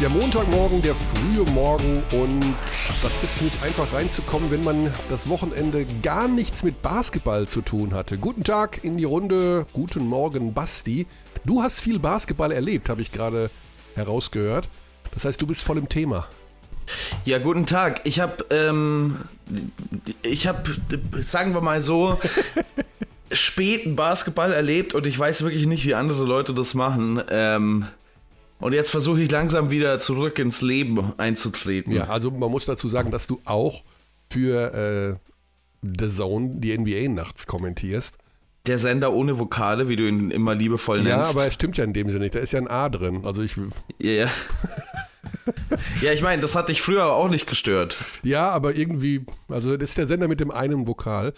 Der Montagmorgen, der frühe Morgen und das ist nicht einfach reinzukommen, wenn man das Wochenende gar nichts mit Basketball zu tun hatte. Guten Tag in die Runde, guten Morgen Basti. Du hast viel Basketball erlebt, habe ich gerade herausgehört. Das heißt, du bist voll im Thema. Ja, guten Tag. Ich habe, ähm, ich habe, sagen wir mal so, späten Basketball erlebt und ich weiß wirklich nicht, wie andere Leute das machen. Ähm, und jetzt versuche ich langsam wieder zurück ins Leben einzutreten. Ja, also man muss dazu sagen, dass du auch für äh, The Zone die NBA nachts kommentierst. Der Sender ohne Vokale, wie du ihn immer liebevoll nennst. Ja, aber er stimmt ja in dem Sinne nicht. Da ist ja ein A drin. Also ich. Ja, ja. ja, ich meine, das hat dich früher auch nicht gestört. Ja, aber irgendwie, also das ist der Sender mit dem einen Vokal.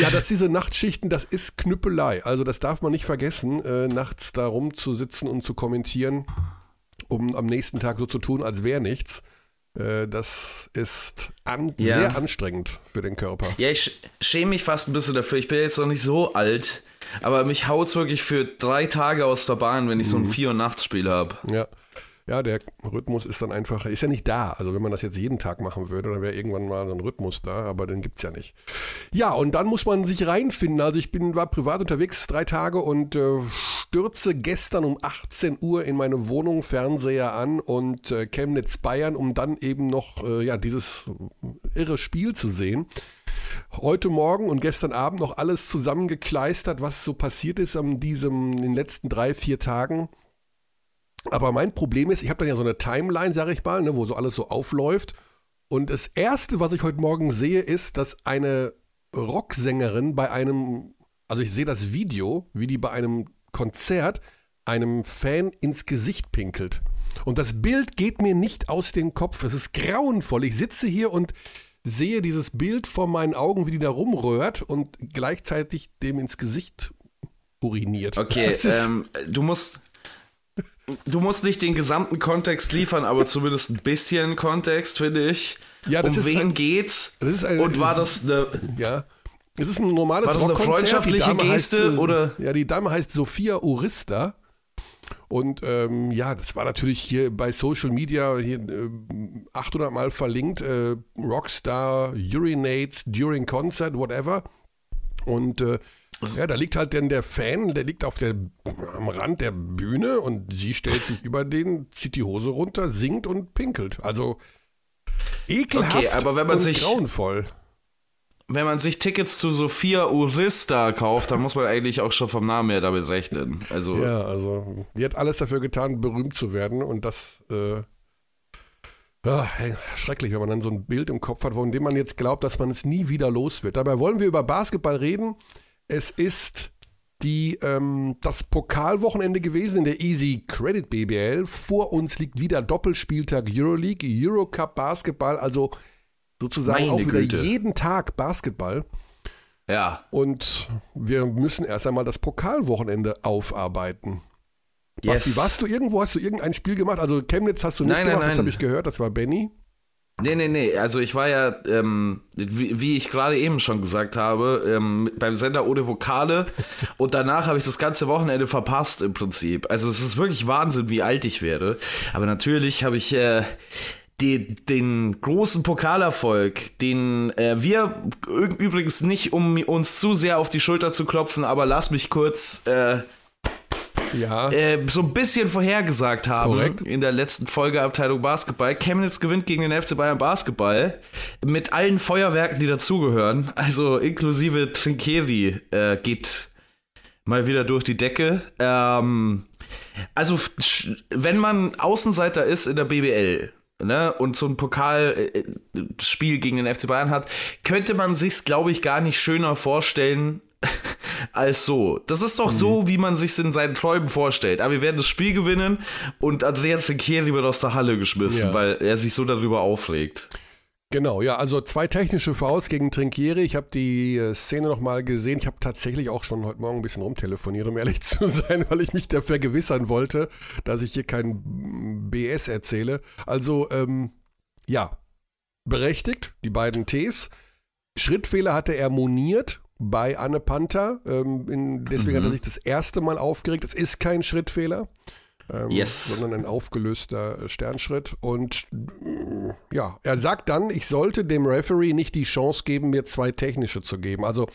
Ja, dass diese Nachtschichten, das ist Knüppelei. Also das darf man nicht vergessen, äh, nachts da rumzusitzen und zu kommentieren, um am nächsten Tag so zu tun, als wäre nichts. Äh, das ist an, ja. sehr anstrengend für den Körper. Ja, ich schäme mich fast ein bisschen dafür. Ich bin jetzt noch nicht so alt, aber mich haut es wirklich für drei Tage aus der Bahn, wenn ich mhm. so ein Vier- und Nachtspiel habe. Ja ja, der Rhythmus ist dann einfach, ist ja nicht da. Also wenn man das jetzt jeden Tag machen würde, dann wäre irgendwann mal so ein Rhythmus da, aber den gibt es ja nicht. Ja, und dann muss man sich reinfinden. Also ich bin, war privat unterwegs drei Tage und äh, stürze gestern um 18 Uhr in meine Wohnung, Fernseher an und äh, Chemnitz Bayern, um dann eben noch äh, ja, dieses irre Spiel zu sehen heute Morgen und gestern Abend noch alles zusammengekleistert, was so passiert ist an diesem, in den letzten drei, vier Tagen. Aber mein Problem ist, ich habe dann ja so eine Timeline, sage ich mal, ne, wo so alles so aufläuft. Und das Erste, was ich heute Morgen sehe, ist, dass eine Rocksängerin bei einem, also ich sehe das Video, wie die bei einem Konzert einem Fan ins Gesicht pinkelt. Und das Bild geht mir nicht aus dem Kopf. Es ist grauenvoll. Ich sitze hier und sehe dieses Bild vor meinen Augen, wie die da rumrührt und gleichzeitig dem ins Gesicht uriniert. Okay, ähm, du musst du musst nicht den gesamten Kontext liefern, aber zumindest ein bisschen Kontext, finde ich. Ja, das um ist wen ein, geht's? Das ist eine, Und war das eine. Ja. Es ist ein normales War das eine freundschaftliche Geste? Heißt, äh, oder? Ja, die Dame heißt Sophia Urista. Und ähm, ja, das war natürlich hier bei Social Media hier, äh, 800 Mal verlinkt. Äh, Rockstar urinates during concert, whatever. Und äh, ja, da liegt halt dann der Fan, der liegt auf der, am Rand der Bühne und sie stellt sich über den, zieht die Hose runter, singt und pinkelt. Also ekelhaft okay, aber wenn man und sich, grauenvoll. Wenn man sich Tickets zu Sophia Urista kauft, dann muss man eigentlich auch schon vom Namen her damit rechnen. Also ja, also die hat alles dafür getan, berühmt zu werden und das äh, ja, schrecklich, wenn man dann so ein Bild im Kopf hat, von dem man jetzt glaubt, dass man es nie wieder los wird. Dabei wollen wir über Basketball reden. Es ist die, ähm, das Pokalwochenende gewesen in der Easy Credit BBL. Vor uns liegt wieder Doppelspieltag Euroleague, Eurocup Basketball, also sozusagen Meine auch wieder Güte. jeden Tag Basketball. Ja. Und wir müssen erst einmal das Pokalwochenende aufarbeiten. Yes. Basti, warst du irgendwo, hast du irgendein Spiel gemacht? Also Chemnitz hast du nicht nein, gemacht, nein, das habe ich gehört, das war Benny. Nee, nee, nee. Also ich war ja, ähm, wie, wie, ich gerade eben schon gesagt habe, ähm, beim Sender ohne Vokale und danach habe ich das ganze Wochenende verpasst im Prinzip. Also es ist wirklich Wahnsinn, wie alt ich werde. Aber natürlich habe ich äh, die, den großen Pokalerfolg, den äh, wir übrigens nicht, um uns zu sehr auf die Schulter zu klopfen, aber lass mich kurz äh, ja. äh, so ein bisschen vorhergesagt haben Korrekt. in der letzten Folge Abteilung Basketball. Chemnitz gewinnt gegen den FC Bayern Basketball mit allen Feuerwerken, die dazugehören. Also inklusive Trinkieri äh, geht mal wieder durch die Decke. Ähm, also wenn man Außenseiter ist in der BBL, Ne, und so ein Pokalspiel gegen den FC Bayern hat, könnte man sich's, glaube ich, gar nicht schöner vorstellen als so. Das ist doch mhm. so, wie man sich in seinen Träumen vorstellt. Aber wir werden das Spiel gewinnen und Andrea Trinchieri wird aus der Halle geschmissen, ja. weil er sich so darüber aufregt. Genau, ja, also zwei technische Fouls gegen Trinkieri. Ich habe die äh, Szene nochmal gesehen. Ich habe tatsächlich auch schon heute Morgen ein bisschen rumtelefoniert, um ehrlich zu sein, weil ich mich da vergewissern wollte, dass ich hier kein BS erzähle. Also, ähm, ja, berechtigt, die beiden Ts. Schrittfehler hatte er moniert, bei Anne Panther. Ähm, in, deswegen mhm. hat er sich das erste Mal aufgeregt. Es ist kein Schrittfehler. ähm, yes. sondern ein aufgelöster Sternschritt. Und mm, ja, er sagt dann, ich sollte dem Referee nicht die Chance geben, mir zwei technische zu geben. Also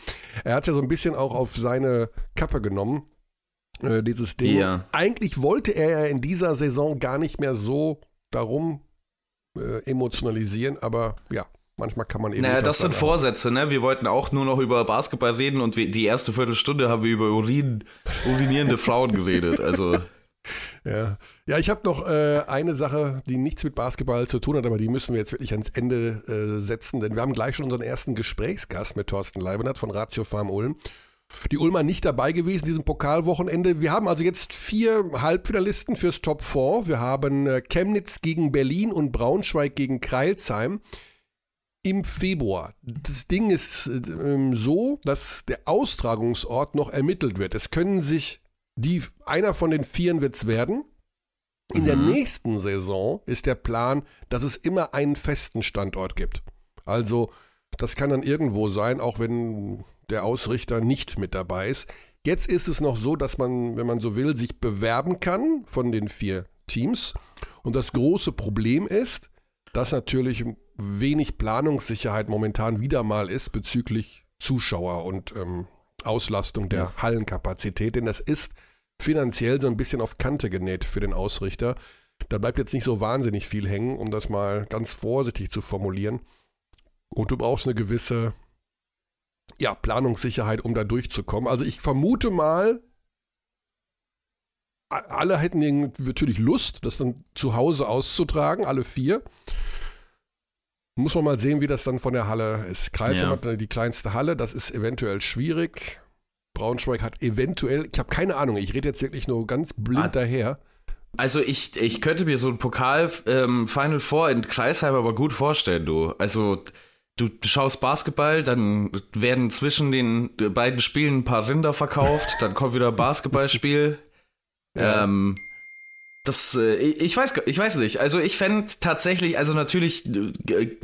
er hat ja so ein bisschen auch auf seine Kappe genommen, äh, dieses Ding. Ja. Eigentlich wollte er ja in dieser Saison gar nicht mehr so darum äh, emotionalisieren, aber ja, manchmal kann man eben. Naja, das sind Vorsätze, ne? Wir wollten auch nur noch über Basketball reden und die erste Viertelstunde haben wir über Urin, urinierende Frauen geredet. Also. Ja, ja ich habe noch äh, eine Sache, die nichts mit Basketball zu tun hat, aber die müssen wir jetzt wirklich ans Ende äh, setzen, denn wir haben gleich schon unseren ersten Gesprächsgast mit Thorsten Leibenert von Ratio Farm Ulm. Die Ulmer nicht dabei gewesen, diesem Pokalwochenende. Wir haben also jetzt vier Halbfinalisten fürs Top 4. Wir haben äh, Chemnitz gegen Berlin und Braunschweig gegen Kreilsheim im Februar. Das Ding ist äh, so, dass der Austragungsort noch ermittelt wird. Es können sich die, einer von den Vieren wird es werden. In mhm. der nächsten Saison ist der Plan, dass es immer einen festen Standort gibt. Also, das kann dann irgendwo sein, auch wenn der Ausrichter nicht mit dabei ist. Jetzt ist es noch so, dass man, wenn man so will, sich bewerben kann von den vier Teams. Und das große Problem ist, dass natürlich wenig Planungssicherheit momentan wieder mal ist bezüglich Zuschauer und ähm, Auslastung der ja. Hallenkapazität. Denn das ist finanziell so ein bisschen auf Kante genäht für den Ausrichter. Da bleibt jetzt nicht so wahnsinnig viel hängen, um das mal ganz vorsichtig zu formulieren. Und du brauchst eine gewisse ja, Planungssicherheit, um da durchzukommen. Also ich vermute mal, alle hätten natürlich Lust, das dann zu Hause auszutragen, alle vier. Muss man mal sehen, wie das dann von der Halle ist. Kreisheim ja. hat die kleinste Halle, das ist eventuell schwierig. Braunschweig hat eventuell, ich habe keine Ahnung, ich rede jetzt wirklich nur ganz blind ah, daher. Also ich, ich könnte mir so ein Pokal ähm, Final Four in Kreisheim aber gut vorstellen, du. Also du schaust Basketball, dann werden zwischen den beiden Spielen ein paar Rinder verkauft, dann kommt wieder ein Basketballspiel. Ja. Ähm, das, äh, ich weiß, ich weiß nicht. Also ich fände tatsächlich, also natürlich äh,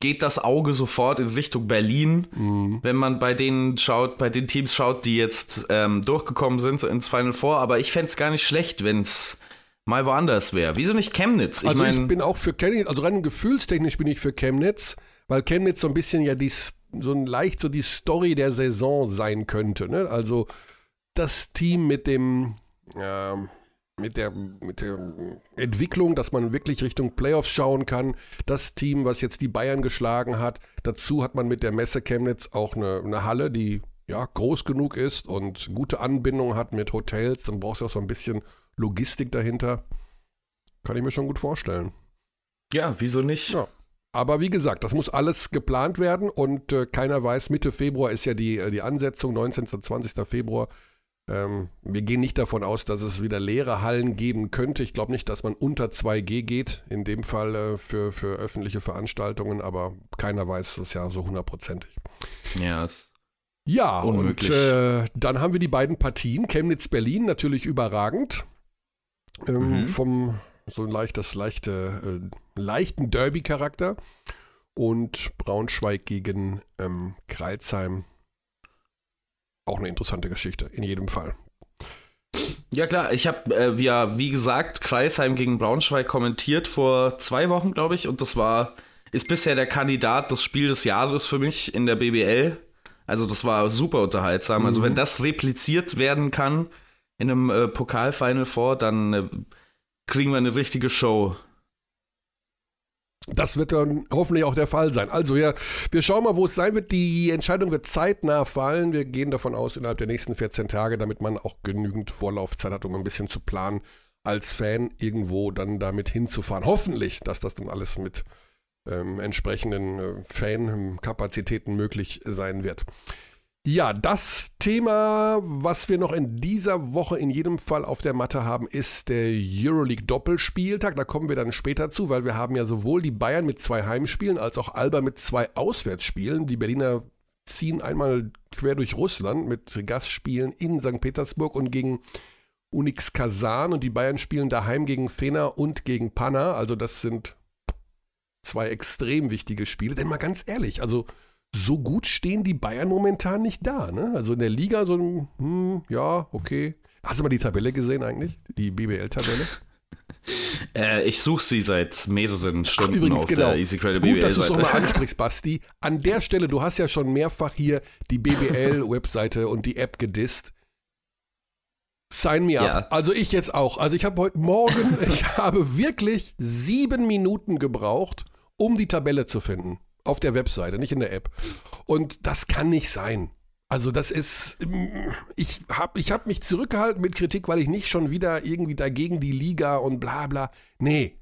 geht das Auge sofort in Richtung Berlin, mhm. wenn man bei denen schaut, bei den Teams schaut, die jetzt ähm, durchgekommen sind ins Final Four. Aber ich fände es gar nicht schlecht, wenn es mal woanders wäre. Wieso nicht Chemnitz? Ich also mein, ich bin auch für Chemnitz, also rein gefühlstechnisch bin ich für Chemnitz, weil Chemnitz so ein bisschen ja die, so ein leicht so die Story der Saison sein könnte. Ne? Also das Team mit dem, ähm, mit der, mit der Entwicklung, dass man wirklich Richtung Playoffs schauen kann. Das Team, was jetzt die Bayern geschlagen hat. Dazu hat man mit der Messe Chemnitz auch eine, eine Halle, die ja groß genug ist und gute Anbindung hat mit Hotels. Dann brauchst du auch so ein bisschen Logistik dahinter. Kann ich mir schon gut vorstellen. Ja, wieso nicht? Ja. Aber wie gesagt, das muss alles geplant werden und äh, keiner weiß, Mitte Februar ist ja die, äh, die Ansetzung, 19. 20. Februar. Ähm, wir gehen nicht davon aus, dass es wieder leere Hallen geben könnte. Ich glaube nicht, dass man unter 2G geht, in dem Fall äh, für, für öffentliche Veranstaltungen, aber keiner weiß es ja so hundertprozentig. Ja, ja, unmöglich. und äh, dann haben wir die beiden Partien. Chemnitz-Berlin natürlich überragend. Ähm, mhm. Vom so ein leichtes, leichte, äh, leichten Derby-Charakter. Und Braunschweig gegen ähm, Kreilsheim auch eine interessante Geschichte, in jedem Fall. Ja klar, ich habe äh, ja, wie gesagt, Kreisheim gegen Braunschweig kommentiert vor zwei Wochen, glaube ich, und das war, ist bisher der Kandidat des Spiel des Jahres für mich in der BBL. Also das war super unterhaltsam. Mhm. Also wenn mhm. das repliziert werden kann in einem äh, Pokal-Final Four, dann äh, kriegen wir eine richtige Show. Das wird dann hoffentlich auch der Fall sein. Also ja, wir schauen mal, wo es sein wird. Die Entscheidung wird zeitnah fallen. Wir gehen davon aus, innerhalb der nächsten 14 Tage, damit man auch genügend Vorlaufzeit hat, um ein bisschen zu planen, als Fan irgendwo dann damit hinzufahren. Hoffentlich, dass das dann alles mit ähm, entsprechenden äh, Fan-Kapazitäten möglich sein wird. Ja, das Thema, was wir noch in dieser Woche in jedem Fall auf der Matte haben, ist der Euroleague Doppelspieltag. Da kommen wir dann später zu, weil wir haben ja sowohl die Bayern mit zwei Heimspielen als auch Alba mit zwei Auswärtsspielen. Die Berliner ziehen einmal quer durch Russland mit Gastspielen in St. Petersburg und gegen Unix Kazan und die Bayern spielen daheim gegen Fener und gegen Panna. Also das sind zwei extrem wichtige Spiele. Denn mal ganz ehrlich, also so gut stehen die Bayern momentan nicht da. Ne? Also in der Liga so, hm, ja, okay. Hast du mal die Tabelle gesehen eigentlich? Die BBL-Tabelle? Äh, ich suche sie seit mehreren Stunden Ach, übrigens, auf genau. der Easy Credit Gut, BBL dass du es nochmal ansprichst, Basti. An der Stelle, du hast ja schon mehrfach hier die BBL-Webseite und die App gedisst. Sign me up. Ja. Also ich jetzt auch. Also ich habe heute Morgen, ich habe wirklich sieben Minuten gebraucht, um die Tabelle zu finden. Auf der Webseite, nicht in der App. Und das kann nicht sein. Also das ist, ich habe ich hab mich zurückgehalten mit Kritik, weil ich nicht schon wieder irgendwie dagegen die Liga und bla bla. Nee,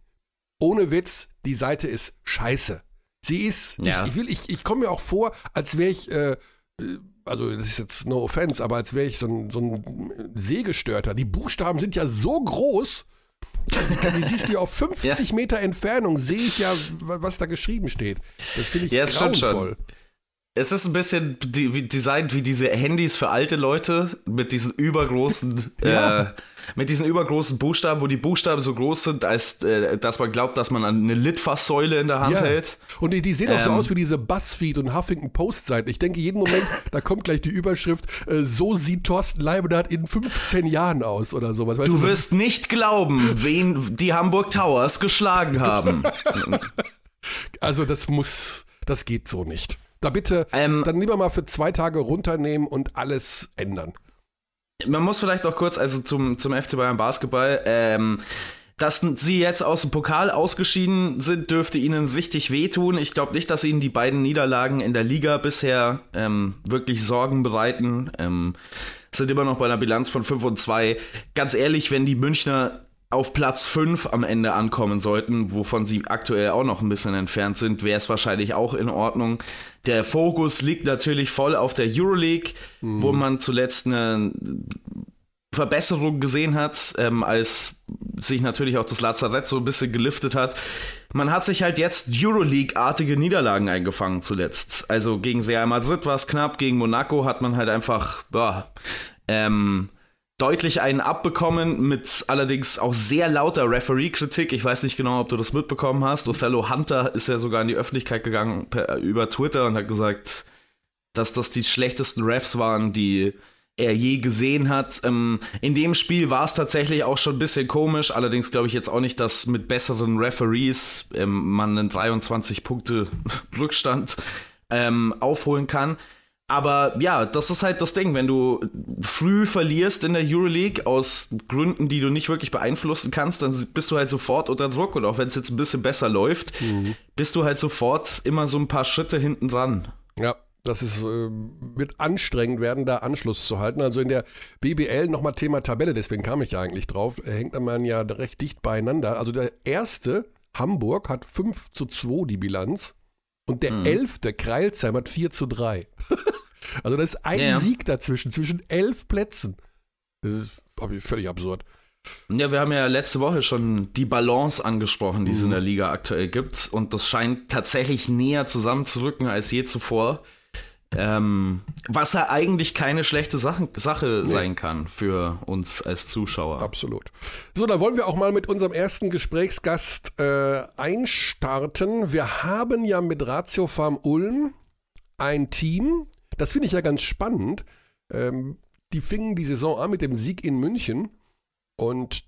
ohne Witz, die Seite ist scheiße. Sie ist, Ja. ich, ich, will, ich, ich komme mir auch vor, als wäre ich, äh, äh, also das ist jetzt no offense, aber als wäre ich so ein, so ein Sehgestörter. Die Buchstaben sind ja so groß, die, siehst du ja auf 50 Meter Entfernung, sehe ich ja, wa- was da geschrieben steht. Das finde ich Ja, es stimmt schon. Es ist ein bisschen designt wie diese Handys für alte Leute mit diesen übergroßen, Ja. äh, mit diesen übergroßen Buchstaben, wo die Buchstaben so groß sind, als äh, dass man glaubt, dass man eine Litfaßsäule in der Hand Ja. hält. Und die, die sehen auch so Ähm. aus wie diese Buzzfeed und Huffington Post Seiten. Ich denke jeden Moment, da kommt gleich die Überschrift, äh, so sieht Thorsten Leibenhardt in 15 Jahren aus oder sowas. Weißt Du so- wirst nicht glauben, wen die Hamburg Towers geschlagen haben. Also das muss, das geht so nicht. Da bitte, Ähm. dann lieber mal für zwei Tage runternehmen und alles ändern. Man muss vielleicht noch kurz, also zum, zum FC Bayern Basketball, ähm, dass sie jetzt aus dem Pokal ausgeschieden sind, dürfte ihnen richtig wehtun. Ich glaube nicht, dass ihnen die beiden Niederlagen in der Liga bisher ähm, wirklich Sorgen bereiten. Ähm, sind immer noch bei einer Bilanz von 5 und 2. Ganz ehrlich, wenn die Münchner auf Platz 5 am Ende ankommen sollten, wovon sie aktuell auch noch ein bisschen entfernt sind, wäre es wahrscheinlich auch in Ordnung. Der Fokus liegt natürlich voll auf der Euroleague, wo man zuletzt eine Verbesserung gesehen hat, ähm, als sich natürlich auch das Lazarett so ein bisschen geliftet hat. Man hat sich halt jetzt Euroleague-artige Niederlagen eingefangen zuletzt. Also gegen Real Madrid war es knapp, gegen Monaco hat man halt einfach boah, ähm, deutlich einen abbekommen, mit allerdings auch sehr lauter Referee-Kritik. Ich weiß nicht genau, ob du das mitbekommen hast. Othello Hunter ist ja sogar in die Öffentlichkeit gegangen per, über Twitter und hat gesagt, dass das die schlechtesten Refs waren, die er je gesehen hat. Ähm, in dem Spiel war es tatsächlich auch schon ein bisschen komisch, allerdings glaube ich jetzt auch nicht, dass mit besseren Referees ähm, man einen 23 Punkte Rückstand ähm, aufholen kann. Aber ja, das ist halt das Ding, wenn du früh verlierst in der Euroleague aus Gründen, die du nicht wirklich beeinflussen kannst, dann bist du halt sofort unter Druck und auch wenn es jetzt ein bisschen besser läuft, bist du halt sofort immer so ein paar Schritte hinten dran. Ja, das ist, äh, wird anstrengend werden, da Anschluss zu halten. Also in der BBL nochmal Thema Tabelle, deswegen kam ich ja eigentlich drauf, hängt man ja recht dicht beieinander. Also der erste, Hamburg, hat 5 zu 2 die Bilanz und der elfte, Kreilsheim, hat 4 zu 3. also das ist ein Ja. Sieg dazwischen, zwischen elf Plätzen. Das ist völlig absurd. Ja, wir haben ja letzte Woche schon die Balance angesprochen, die es in der Liga aktuell gibt. Und das scheint tatsächlich näher zusammenzurücken als je zuvor. Ähm, was ja eigentlich keine schlechte Sache, Sache sein kann für uns als Zuschauer. Absolut. So, dann wollen wir auch mal mit unserem ersten Gesprächsgast äh, einstarten. Wir haben ja mit Ratio Farm Ulm ein Team, das finde ich ja ganz spannend. Ähm, die fingen die Saison an mit dem Sieg in München und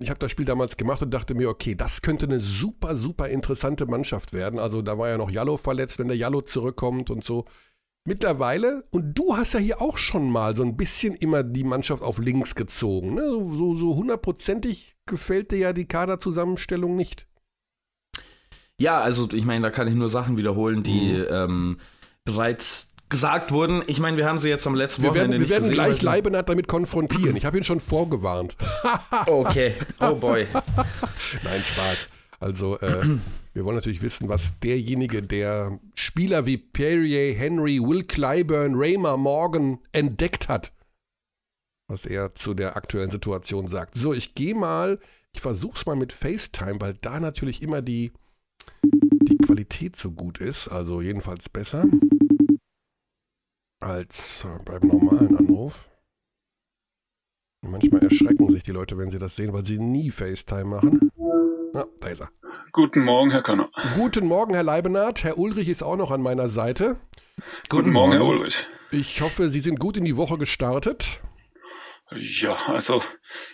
ich habe das Spiel damals gemacht und dachte mir, okay, das könnte eine super, super interessante Mannschaft werden. Also da war ja noch Jallo verletzt, wenn der Jallo zurückkommt und so. Mittlerweile, und du hast ja hier auch schon mal so ein bisschen immer die Mannschaft auf links gezogen. Ne? So, so, hundertprozentig gefällt dir ja die Kaderzusammenstellung nicht. Ja, also ich meine, da kann ich nur Sachen wiederholen, die Mhm. ähm, bereits gesagt wurden. Ich meine, wir haben sie jetzt am letzten Wir Wochenende werden, wir werden gesehen. gleich Leibenhardt damit konfrontieren. Ich habe ihn schon vorgewarnt. Okay, oh boy. Nein, Spaß. Also, äh, wir wollen natürlich wissen, was derjenige, der Spieler wie Perrier, Henry, Will Clyburn, Raymer, Morgan entdeckt hat, was er zu der aktuellen Situation sagt. So, ich gehe mal, ich versuche es mal mit FaceTime, weil da natürlich immer die, die Qualität so gut ist, also jedenfalls besser als äh, beim normalen Anruf. Manchmal erschrecken sich die Leute, wenn sie das sehen, weil sie nie FaceTime machen. Ja, da ist er. Guten Morgen, Herr Körner. Guten Morgen, Herr Leibenhardt. Herr Ulrich ist auch noch an meiner Seite. Guten Morgen, Herr Ulrich. Ich hoffe, Sie sind gut in die Woche gestartet. Ja, also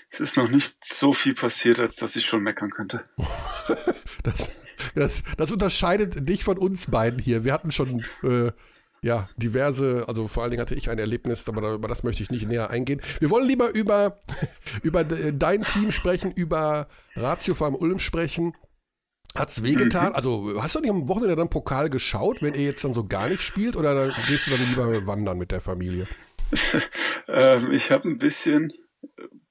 es ist noch nicht so viel passiert, als dass ich schon meckern könnte. das, das, das, unterscheidet dich von uns beiden hier. Wir hatten schon äh, ja, diverse, also vor allen Dingen hatte ich ein Erlebnis, aber über das möchte ich nicht näher eingehen. Wir wollen lieber über, über dein Team sprechen, über Ratio Farm Ulm sprechen. Hat's wehgetan? Mhm. Also hast du nicht am Wochenende dann Pokal geschaut, wenn ihr jetzt dann so gar nicht spielt oder gehst du dann lieber wandern mit der Familie? ähm, ich habe ein bisschen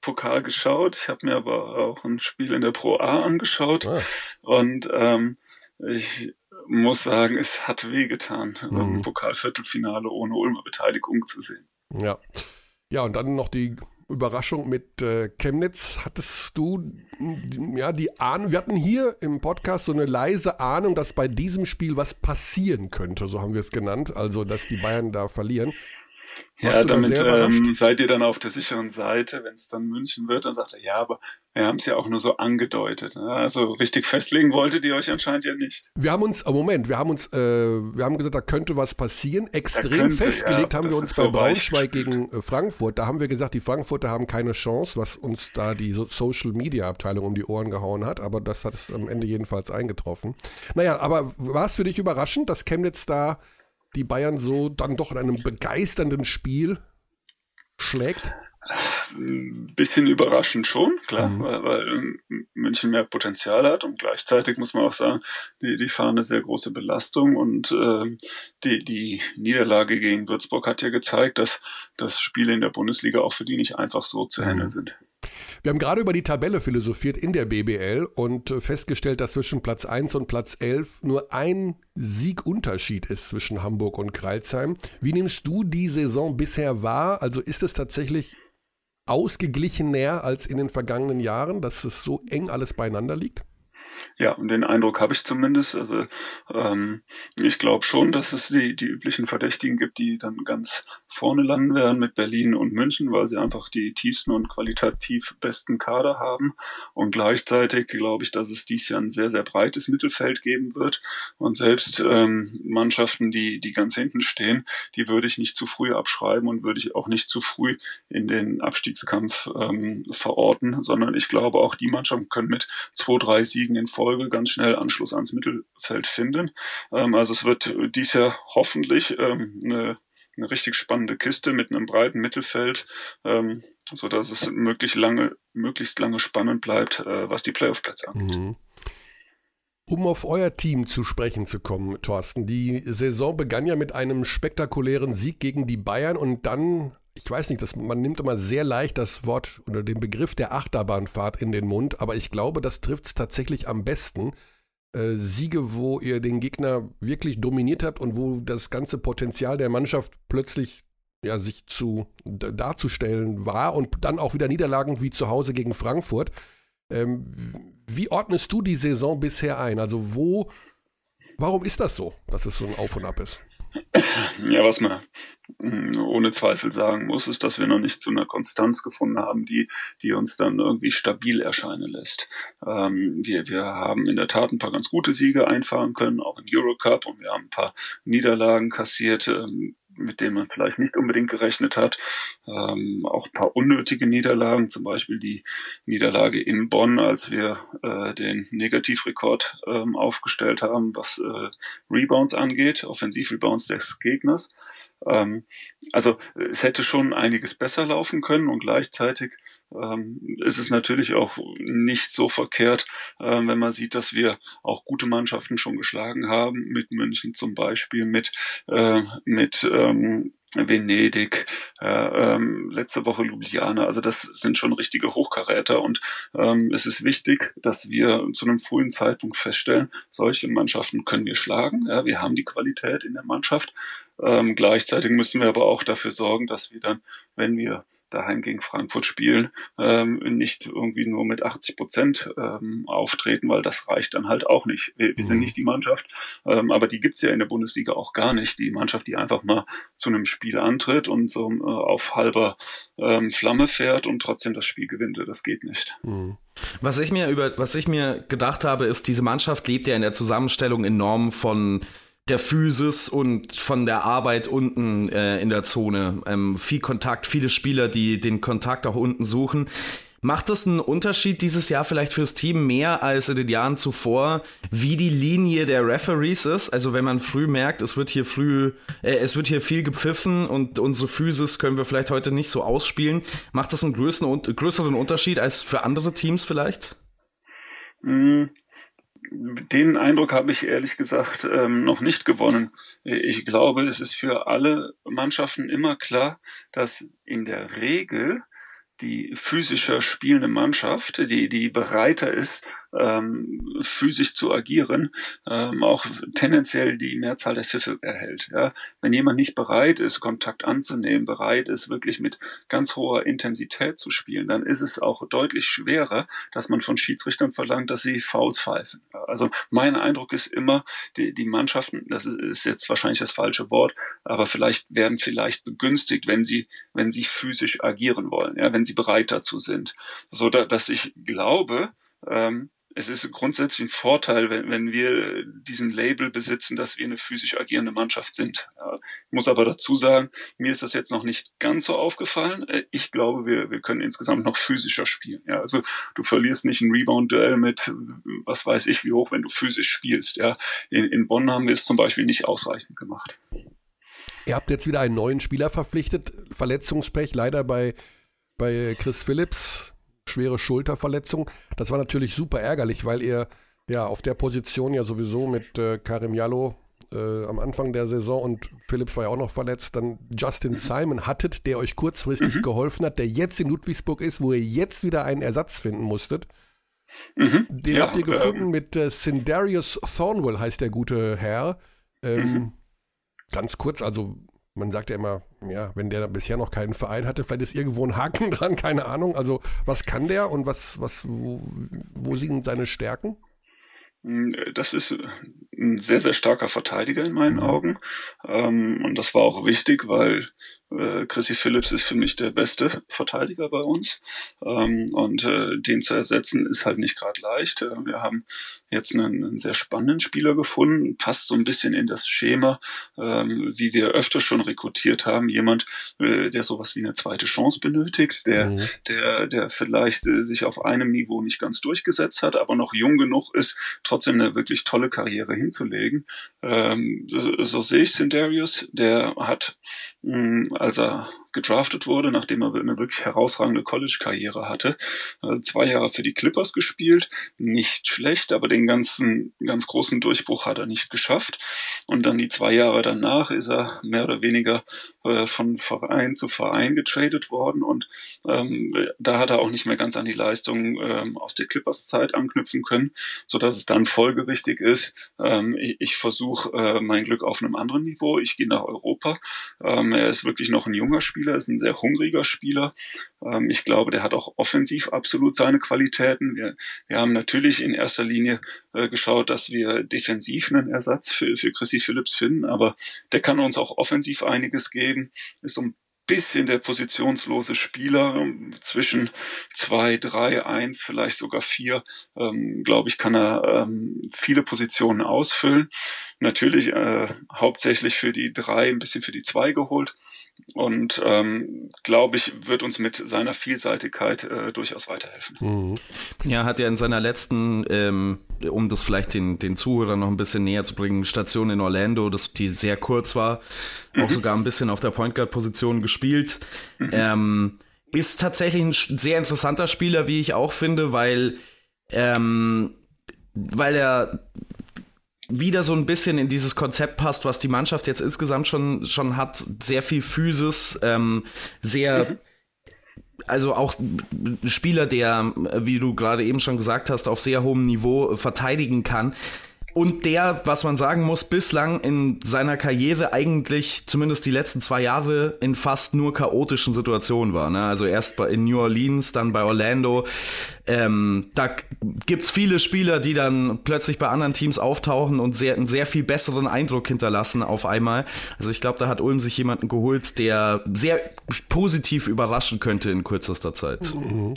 Pokal geschaut. Ich habe mir aber auch ein Spiel in der Pro A angeschaut. Ah. Und ähm, ich muss sagen, es hat wehgetan, mhm. im Pokalviertelfinale ohne Ulmer Beteiligung zu sehen. Ja. Ja, und dann noch die Überraschung mit äh, Chemnitz. Hattest du ja die Ahnung, wir hatten hier im Podcast so eine leise Ahnung, dass bei diesem Spiel was passieren könnte, so haben wir es genannt, also dass die Bayern da verlieren. Ja, damit ähm, seid ihr dann auf der sicheren Seite. Wenn es dann München wird, dann sagt er, ja, aber wir haben es ja auch nur so angedeutet. Ne? Also richtig festlegen wolltet ihr euch anscheinend ja nicht. Wir haben uns, oh Moment, wir haben uns, äh, wir haben gesagt, da könnte was passieren. Extrem könnte, festgelegt ja, haben wir uns bei so Braunschweig gegen äh, Frankfurt. Da haben wir gesagt, die Frankfurter haben keine Chance, was uns da die Social Media Abteilung um die Ohren gehauen hat. Aber das hat es am Ende jedenfalls eingetroffen. Naja, aber war es für dich überraschend, dass Chemnitz da die Bayern so dann doch in einem begeisternden Spiel schlägt? Ein bisschen überraschend schon, klar, mhm. weil, weil, München mehr Potenzial hat und gleichzeitig muss man auch sagen, die, die fahren eine sehr große Belastung und äh, die, die Niederlage gegen Würzburg hat ja gezeigt, dass, dass Spiele in der Bundesliga auch für die nicht einfach so zu handeln mhm. sind. Wir haben gerade über die Tabelle philosophiert in der BBL und äh, festgestellt, dass zwischen Platz 1 und Platz 11 nur ein Siegunterschied ist zwischen Hamburg und Kreilsheim. Wie nimmst du die Saison bisher wahr? Also ist es tatsächlich ausgeglichener als in den vergangenen Jahren, dass es so eng alles beieinander liegt? Ja, und den Eindruck habe ich zumindest. Also ähm, ich glaube schon, dass es die, die üblichen Verdächtigen gibt, die dann ganz vorne landen werden mit Berlin und München, weil sie einfach die tiefsten und qualitativ besten Kader haben. Und gleichzeitig glaube ich, dass es dies Jahr ein sehr, sehr breites Mittelfeld geben wird. Und selbst ähm, Mannschaften, die, die ganz hinten stehen, die würde ich nicht zu früh abschreiben und würde ich auch nicht zu früh in den Abstiegskampf ähm, verorten, sondern ich glaube, auch die Mannschaften können mit zwei, drei Siegen in Folge ganz schnell Anschluss ans Mittelfeld finden. Ähm, also es wird dies Jahr hoffentlich ähm, eine, eine richtig spannende Kiste mit einem breiten Mittelfeld, ähm, so dass es möglichst lange, möglichst lange spannend bleibt, äh, was die Playoff-Plätze angeht. Mhm. Um auf euer Team zu sprechen zu kommen, Thorsten, die Saison begann ja mit einem spektakulären Sieg gegen die Bayern und dann ich weiß nicht, das, man nimmt immer sehr leicht das Wort oder den Begriff der Achterbahnfahrt in den Mund, aber ich glaube, das trifft es tatsächlich am besten. Äh, Siege, wo ihr den Gegner wirklich dominiert habt und wo das ganze Potenzial der Mannschaft plötzlich ja, sich zu darzustellen war und dann auch wieder Niederlagen wie zu Hause gegen Frankfurt. Ähm, wie ordnest du die Saison bisher ein? Also wo, warum ist das so, dass es so ein Auf und Ab ist? Ja, was man hm, ohne Zweifel sagen muss, ist, dass wir noch nicht zu einer Konstanz gefunden haben, die, die uns dann irgendwie stabil erscheinen lässt. Ähm, wir, wir haben in der Tat ein paar ganz gute Siege einfahren können, auch im Eurocup, und wir haben ein paar Niederlagen kassiert. Ähm, mit denen man vielleicht nicht unbedingt gerechnet hat. Ähm, auch ein paar unnötige Niederlagen, zum Beispiel die Niederlage in Bonn, als wir äh, den Negativrekord ähm, aufgestellt haben, was äh, Rebounds angeht, Offensivrebounds des Gegners. Ähm, also es hätte schon einiges besser laufen können und gleichzeitig ähm, ist es natürlich auch nicht so verkehrt, äh, wenn man sieht, dass wir auch gute Mannschaften schon geschlagen haben, mit München zum Beispiel, mit, äh, mit ähm, Venedig, äh, ähm, letzte Woche Ljubljana. Also das sind schon richtige Hochkaräter und ähm, es ist wichtig, dass wir zu einem frühen Zeitpunkt feststellen, solche Mannschaften können wir schlagen. Ja, wir haben die Qualität in der Mannschaft. Ähm, gleichzeitig müssen wir aber auch dafür sorgen, dass wir dann, wenn wir daheim gegen Frankfurt spielen, ähm, nicht irgendwie nur mit 80 Prozent ähm, auftreten, weil das reicht dann halt auch nicht. Wir, wir sind mhm. nicht die Mannschaft, ähm, aber die gibt's ja in der Bundesliga auch gar nicht. Die Mannschaft, die einfach mal zu einem Spiel antritt und so äh, auf halber ähm, Flamme fährt und trotzdem das Spiel gewinnt. Das geht nicht. Mhm. Was ich mir über, was ich mir gedacht habe, ist, diese Mannschaft lebt ja in der Zusammenstellung enorm von der Physis und von der Arbeit unten äh, in der Zone. Ähm, viel Kontakt, viele Spieler, die den Kontakt auch unten suchen. Macht das einen Unterschied dieses Jahr vielleicht fürs Team mehr als in den Jahren zuvor, wie die Linie der Referees ist? Also wenn man früh merkt, es wird hier früh, äh, es wird hier viel gepfiffen und unsere Physis können wir vielleicht heute nicht so ausspielen, macht das einen größeren, größeren Unterschied als für andere Teams vielleicht? Den Eindruck habe ich ehrlich gesagt ähm, noch nicht gewonnen. Ich glaube, es ist für alle Mannschaften immer klar, dass in der Regel die physischer spielende Mannschaft, die, die bereiter ist, ähm, physisch zu agieren, ähm, auch tendenziell die Mehrzahl der Pfiffe erhält. Ja? Wenn jemand nicht bereit ist, Kontakt anzunehmen, bereit ist, wirklich mit ganz hoher Intensität zu spielen, dann ist es auch deutlich schwerer, dass man von Schiedsrichtern verlangt, dass sie Fouls pfeifen. Also mein Eindruck ist immer, die, die Mannschaften, das ist, ist jetzt wahrscheinlich das falsche Wort, aber vielleicht werden vielleicht begünstigt, wenn sie, wenn sie physisch agieren wollen, ja, wenn sie bereit dazu sind. So da, dass ich glaube, ähm, es ist grundsätzlich ein Vorteil, wenn, wenn wir diesen Label besitzen, dass wir eine physisch agierende Mannschaft sind. Ich muss aber dazu sagen, mir ist das jetzt noch nicht ganz so aufgefallen. Äh, ich glaube, wir, wir können insgesamt noch physischer spielen. Ja, also du verlierst nicht ein Rebound-Duell mit, was weiß ich, wie hoch, wenn du physisch spielst. Ja, in, in Bonn haben wir es zum Beispiel nicht ausreichend gemacht. Ihr habt jetzt wieder einen neuen Spieler verpflichtet. Verletzungspech leider bei, bei Chris Phillips schwere Schulterverletzung. Das war natürlich super ärgerlich, weil ihr ja auf der Position ja sowieso mit äh, Karim Jallo äh, am Anfang der Saison und Phillips war ja auch noch verletzt, dann Justin mhm. Simon hattet, der euch kurzfristig mhm. geholfen hat, der jetzt in Ludwigsburg ist, wo ihr jetzt wieder einen Ersatz finden musstet. Mhm. Den ja, habt ihr gefunden ähm, mit äh, Sindarius Thornwell, heißt der gute Herr. Ähm, mhm. ganz kurz, also man sagt ja immer, ja, wenn der bisher noch keinen Verein hatte, vielleicht ist irgendwo ein Haken dran, keine Ahnung. Also was kann der und was, was, wo, wo sind seine Stärken? Das ist ein sehr, sehr starker Verteidiger in meinen mhm. Augen. Ähm, und das war auch wichtig, weil äh, Chrissy Phillips ist für mich der beste Verteidiger bei uns. Ähm, und äh, den zu ersetzen ist halt nicht gerade leicht. Äh, wir haben jetzt einen, einen, sehr spannenden Spieler gefunden, passt so ein bisschen in das Schema, ähm, wie wir öfter schon rekrutiert haben. Jemand, äh, der sowas wie eine zweite Chance benötigt, der, mhm. der, der vielleicht äh, sich auf einem Niveau nicht ganz durchgesetzt hat, aber noch jung genug ist, trotzdem eine wirklich tolle Karriere hinzulegen. Ähm, so, so sehe ich Sindarius, der hat mh, als er gedraftet wurde, nachdem er eine wirklich herausragende College-Karriere hatte. Also zwei Jahre für die Clippers gespielt, nicht schlecht, aber den ganzen, ganz großen Durchbruch hat er nicht geschafft. Und dann die zwei Jahre danach ist er mehr oder weniger äh, von Verein zu Verein getradet worden und ähm, da hat er auch nicht mehr ganz an die Leistung ähm, aus der Clippers-Zeit anknüpfen können, so dass es dann folgerichtig ist. Ähm, ich, ich versuche äh, mein Glück auf einem anderen Niveau. Ich gehe nach Europa. Ähm, er ist wirklich noch ein junger Spieler Spieler, ist ein sehr hungriger Spieler. Ähm, ich glaube, der hat auch offensiv absolut seine Qualitäten. Wir, wir haben natürlich in erster Linie äh, geschaut, dass wir defensiv einen Ersatz für, für Chrissy Phillips finden, aber der kann uns auch offensiv einiges geben. Ist ein bisschen der positionslose Spieler ähm, zwischen zwei, drei, eins, vielleicht sogar vier, ähm, glaube ich, kann er ähm, viele Positionen ausfüllen. Natürlich äh, hauptsächlich für die drei, ein bisschen für die zwei geholt und ähm, glaube ich, wird uns mit seiner Vielseitigkeit äh, durchaus weiterhelfen. Mhm. Ja, hat er in seiner letzten, ähm, um das vielleicht den, den Zuhörern noch ein bisschen näher zu bringen, Station in Orlando, das, die sehr kurz war, mhm. auch sogar ein bisschen auf der Point Guard Position gespielt. Mhm. Ähm, ist tatsächlich ein sehr interessanter Spieler, wie ich auch finde, weil ähm, weil er wieder so ein bisschen in dieses Konzept passt, was die Mannschaft jetzt insgesamt schon, schon hat. Sehr viel Physis, ähm, sehr, mhm. Also auch ein Spieler, der, wie du gerade eben schon gesagt hast, auf sehr hohem Niveau verteidigen kann und der, was man sagen muss, bislang in seiner Karriere eigentlich zumindest die letzten zwei Jahre in fast nur chaotischen Situationen war. Ne? Also erst in New Orleans, dann bei Orlando. Ähm, da gibt's viele Spieler, die dann plötzlich bei anderen Teams auftauchen und sehr, einen sehr viel besseren Eindruck hinterlassen auf einmal. Also ich glaube, da hat Ulm sich jemanden geholt, der sehr positiv überraschen könnte in kürzester Zeit. Mhm.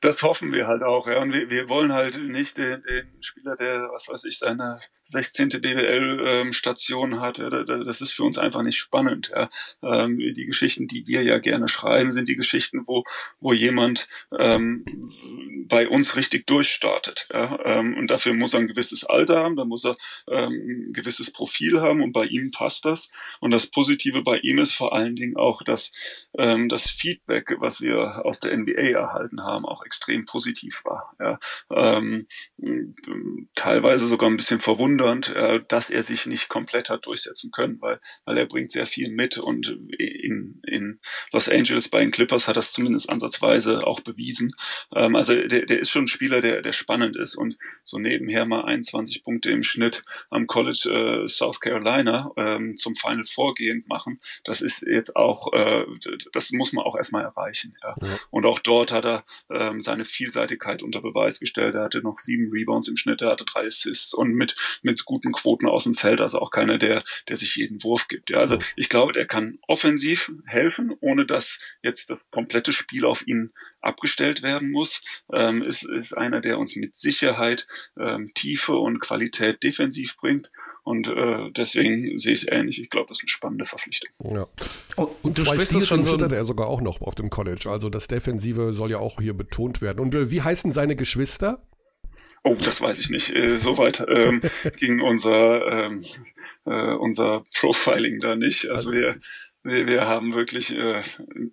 Das hoffen wir halt auch. Ja. Und wir, wir wollen halt nicht den, den Spieler, der, was weiß ich, seine 16. BWL-Station ähm, hat. Das ist für uns einfach nicht spannend. Ja. Ähm, die Geschichten, die wir ja gerne schreiben, sind die Geschichten, wo, wo jemand ähm, bei uns richtig durchstartet. Ja. Ähm, und dafür muss er ein gewisses Alter haben, da muss er ähm, ein gewisses Profil haben und bei ihm passt das. Und das Positive bei ihm ist vor allen Dingen auch, dass ähm, das Feedback, was wir aus der NBA erhalten haben, auch extrem positiv war. Ja. Ähm, teilweise sogar ein bisschen verwundernd, äh, dass er sich nicht komplett hat durchsetzen können, weil, weil er bringt sehr viel mit und in, in Los Angeles bei den Clippers hat das zumindest ansatzweise auch bewiesen. Ähm, also der, der ist schon ein Spieler, der, der spannend ist und so nebenher mal 21 Punkte im Schnitt am College äh, South Carolina ähm, zum Final Vorgehend machen. Das ist jetzt auch, äh, das muss man auch erstmal erreichen. Ja. ja. Und auch dort hat er ähm, seine Vielseitigkeit unter Beweis gestellt. Er hatte noch sieben Rebounds im Schnitt, er hatte drei Assists und mit, mit guten Quoten aus dem Feld, also auch keiner, der, der sich jeden Wurf gibt. Ja. Also ich glaube, der kann offensiv helfen, ohne dass jetzt das komplette Spiel auf ihn abgestellt werden muss. Ähm, ist, ist einer, der uns mit Sicherheit ähm, Tiefe und Qualität defensiv bringt. Und äh, deswegen sehe ich es ähnlich. Ich glaube, das ist eine spannende Verpflichtung. Ja. Und, und du zwei Steals schon so er sogar auch noch auf dem College. Also das Defensive soll ja auch hier betont werden. Und äh, wie heißen seine Geschwister? Oh, das weiß ich nicht. Äh, Soweit ähm, ging unser, ähm, äh, unser Profiling da nicht. Also, also wir wir, wir haben wirklich äh,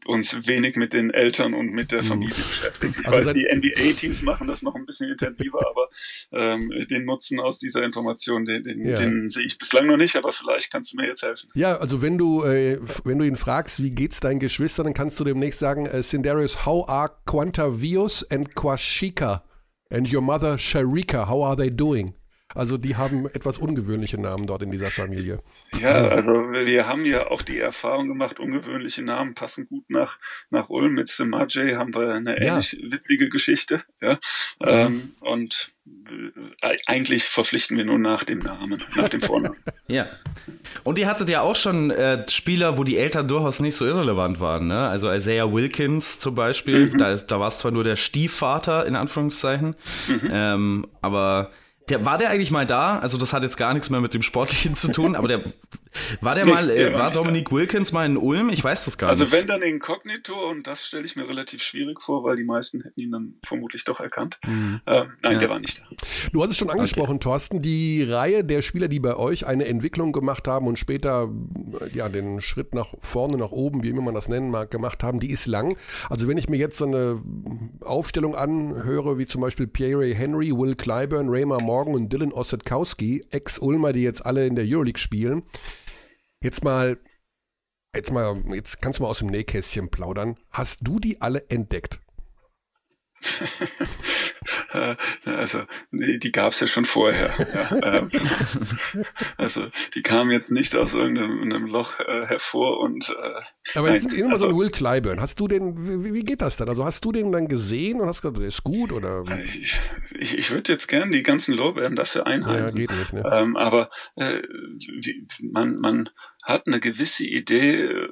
uns wenig mit den Eltern und mit der mhm. Familie beschäftigt. Ich also weiß, die NBA-Teams machen das noch ein bisschen intensiver, aber ähm, den Nutzen aus dieser Information, den, den, ja. den sehe ich bislang noch nicht, aber vielleicht kannst du mir jetzt helfen. Ja, also wenn du, äh, wenn du ihn fragst, wie geht's deinen Geschwistern, dann kannst du demnächst sagen, äh, Sindarius, how are Quantavius and Quashika and your mother Sharika, how are they doing? Also die haben etwas ungewöhnliche Namen dort in dieser Familie. Ja, also wir haben ja auch die Erfahrung gemacht, ungewöhnliche Namen passen gut nach, nach Ulm. Mit Semajay haben wir eine ähnlich ja. witzige Geschichte. Ja? Ähm, und äh, eigentlich verpflichten wir nur nach dem Namen, nach dem Vornamen. ja. Und ihr hattet ja auch schon äh, Spieler, wo die Eltern durchaus nicht so irrelevant waren. Ne? Also Isaiah Wilkins zum Beispiel, mhm. da, da war es zwar nur der Stiefvater in Anführungszeichen, mhm. ähm, aber der, war der eigentlich mal da? Also das hat jetzt gar nichts mehr mit dem Sportlichen zu tun, aber der war der nee, mal, der äh, war, war Dominik Wilkins mal in Ulm? Ich weiß das gar also nicht. Also wenn dann inkognito und das stelle ich mir relativ schwierig vor, weil die meisten hätten ihn dann vermutlich doch erkannt. Mhm. Ähm, nein, ja. der war nicht da. Du hast es schon angesprochen, okay. Thorsten, die Reihe der Spieler, die bei euch eine Entwicklung gemacht haben und später ja den Schritt nach vorne, nach oben, wie immer man das nennen mag, gemacht haben, die ist lang. Also wenn ich mir jetzt so eine Aufstellung anhöre, wie zum Beispiel Pierre Henry, Will Clyburn, Raymar Morgan und Dylan Ossetkowski, Ex-Ulmer, die jetzt alle in der Euroleague spielen, Jetzt mal, jetzt mal, jetzt kannst du mal aus dem Nähkästchen plaudern. Hast du die alle entdeckt? Also die, gab es ja schon vorher. Ja, ähm, also die kamen jetzt nicht aus irgendeinem Loch äh, hervor und äh, Aber jetzt nein, immer also, so ein Will Clyburn. Hast du den, wie, wie, geht das dann? Also hast du den dann gesehen und hast gesagt, der ist gut oder? Ich, ich, ich würde jetzt gern die ganzen Lorbeeren dafür einheimsen. Ja, geht nicht, ne? Ähm, aber äh, man, man hat eine gewisse Idee,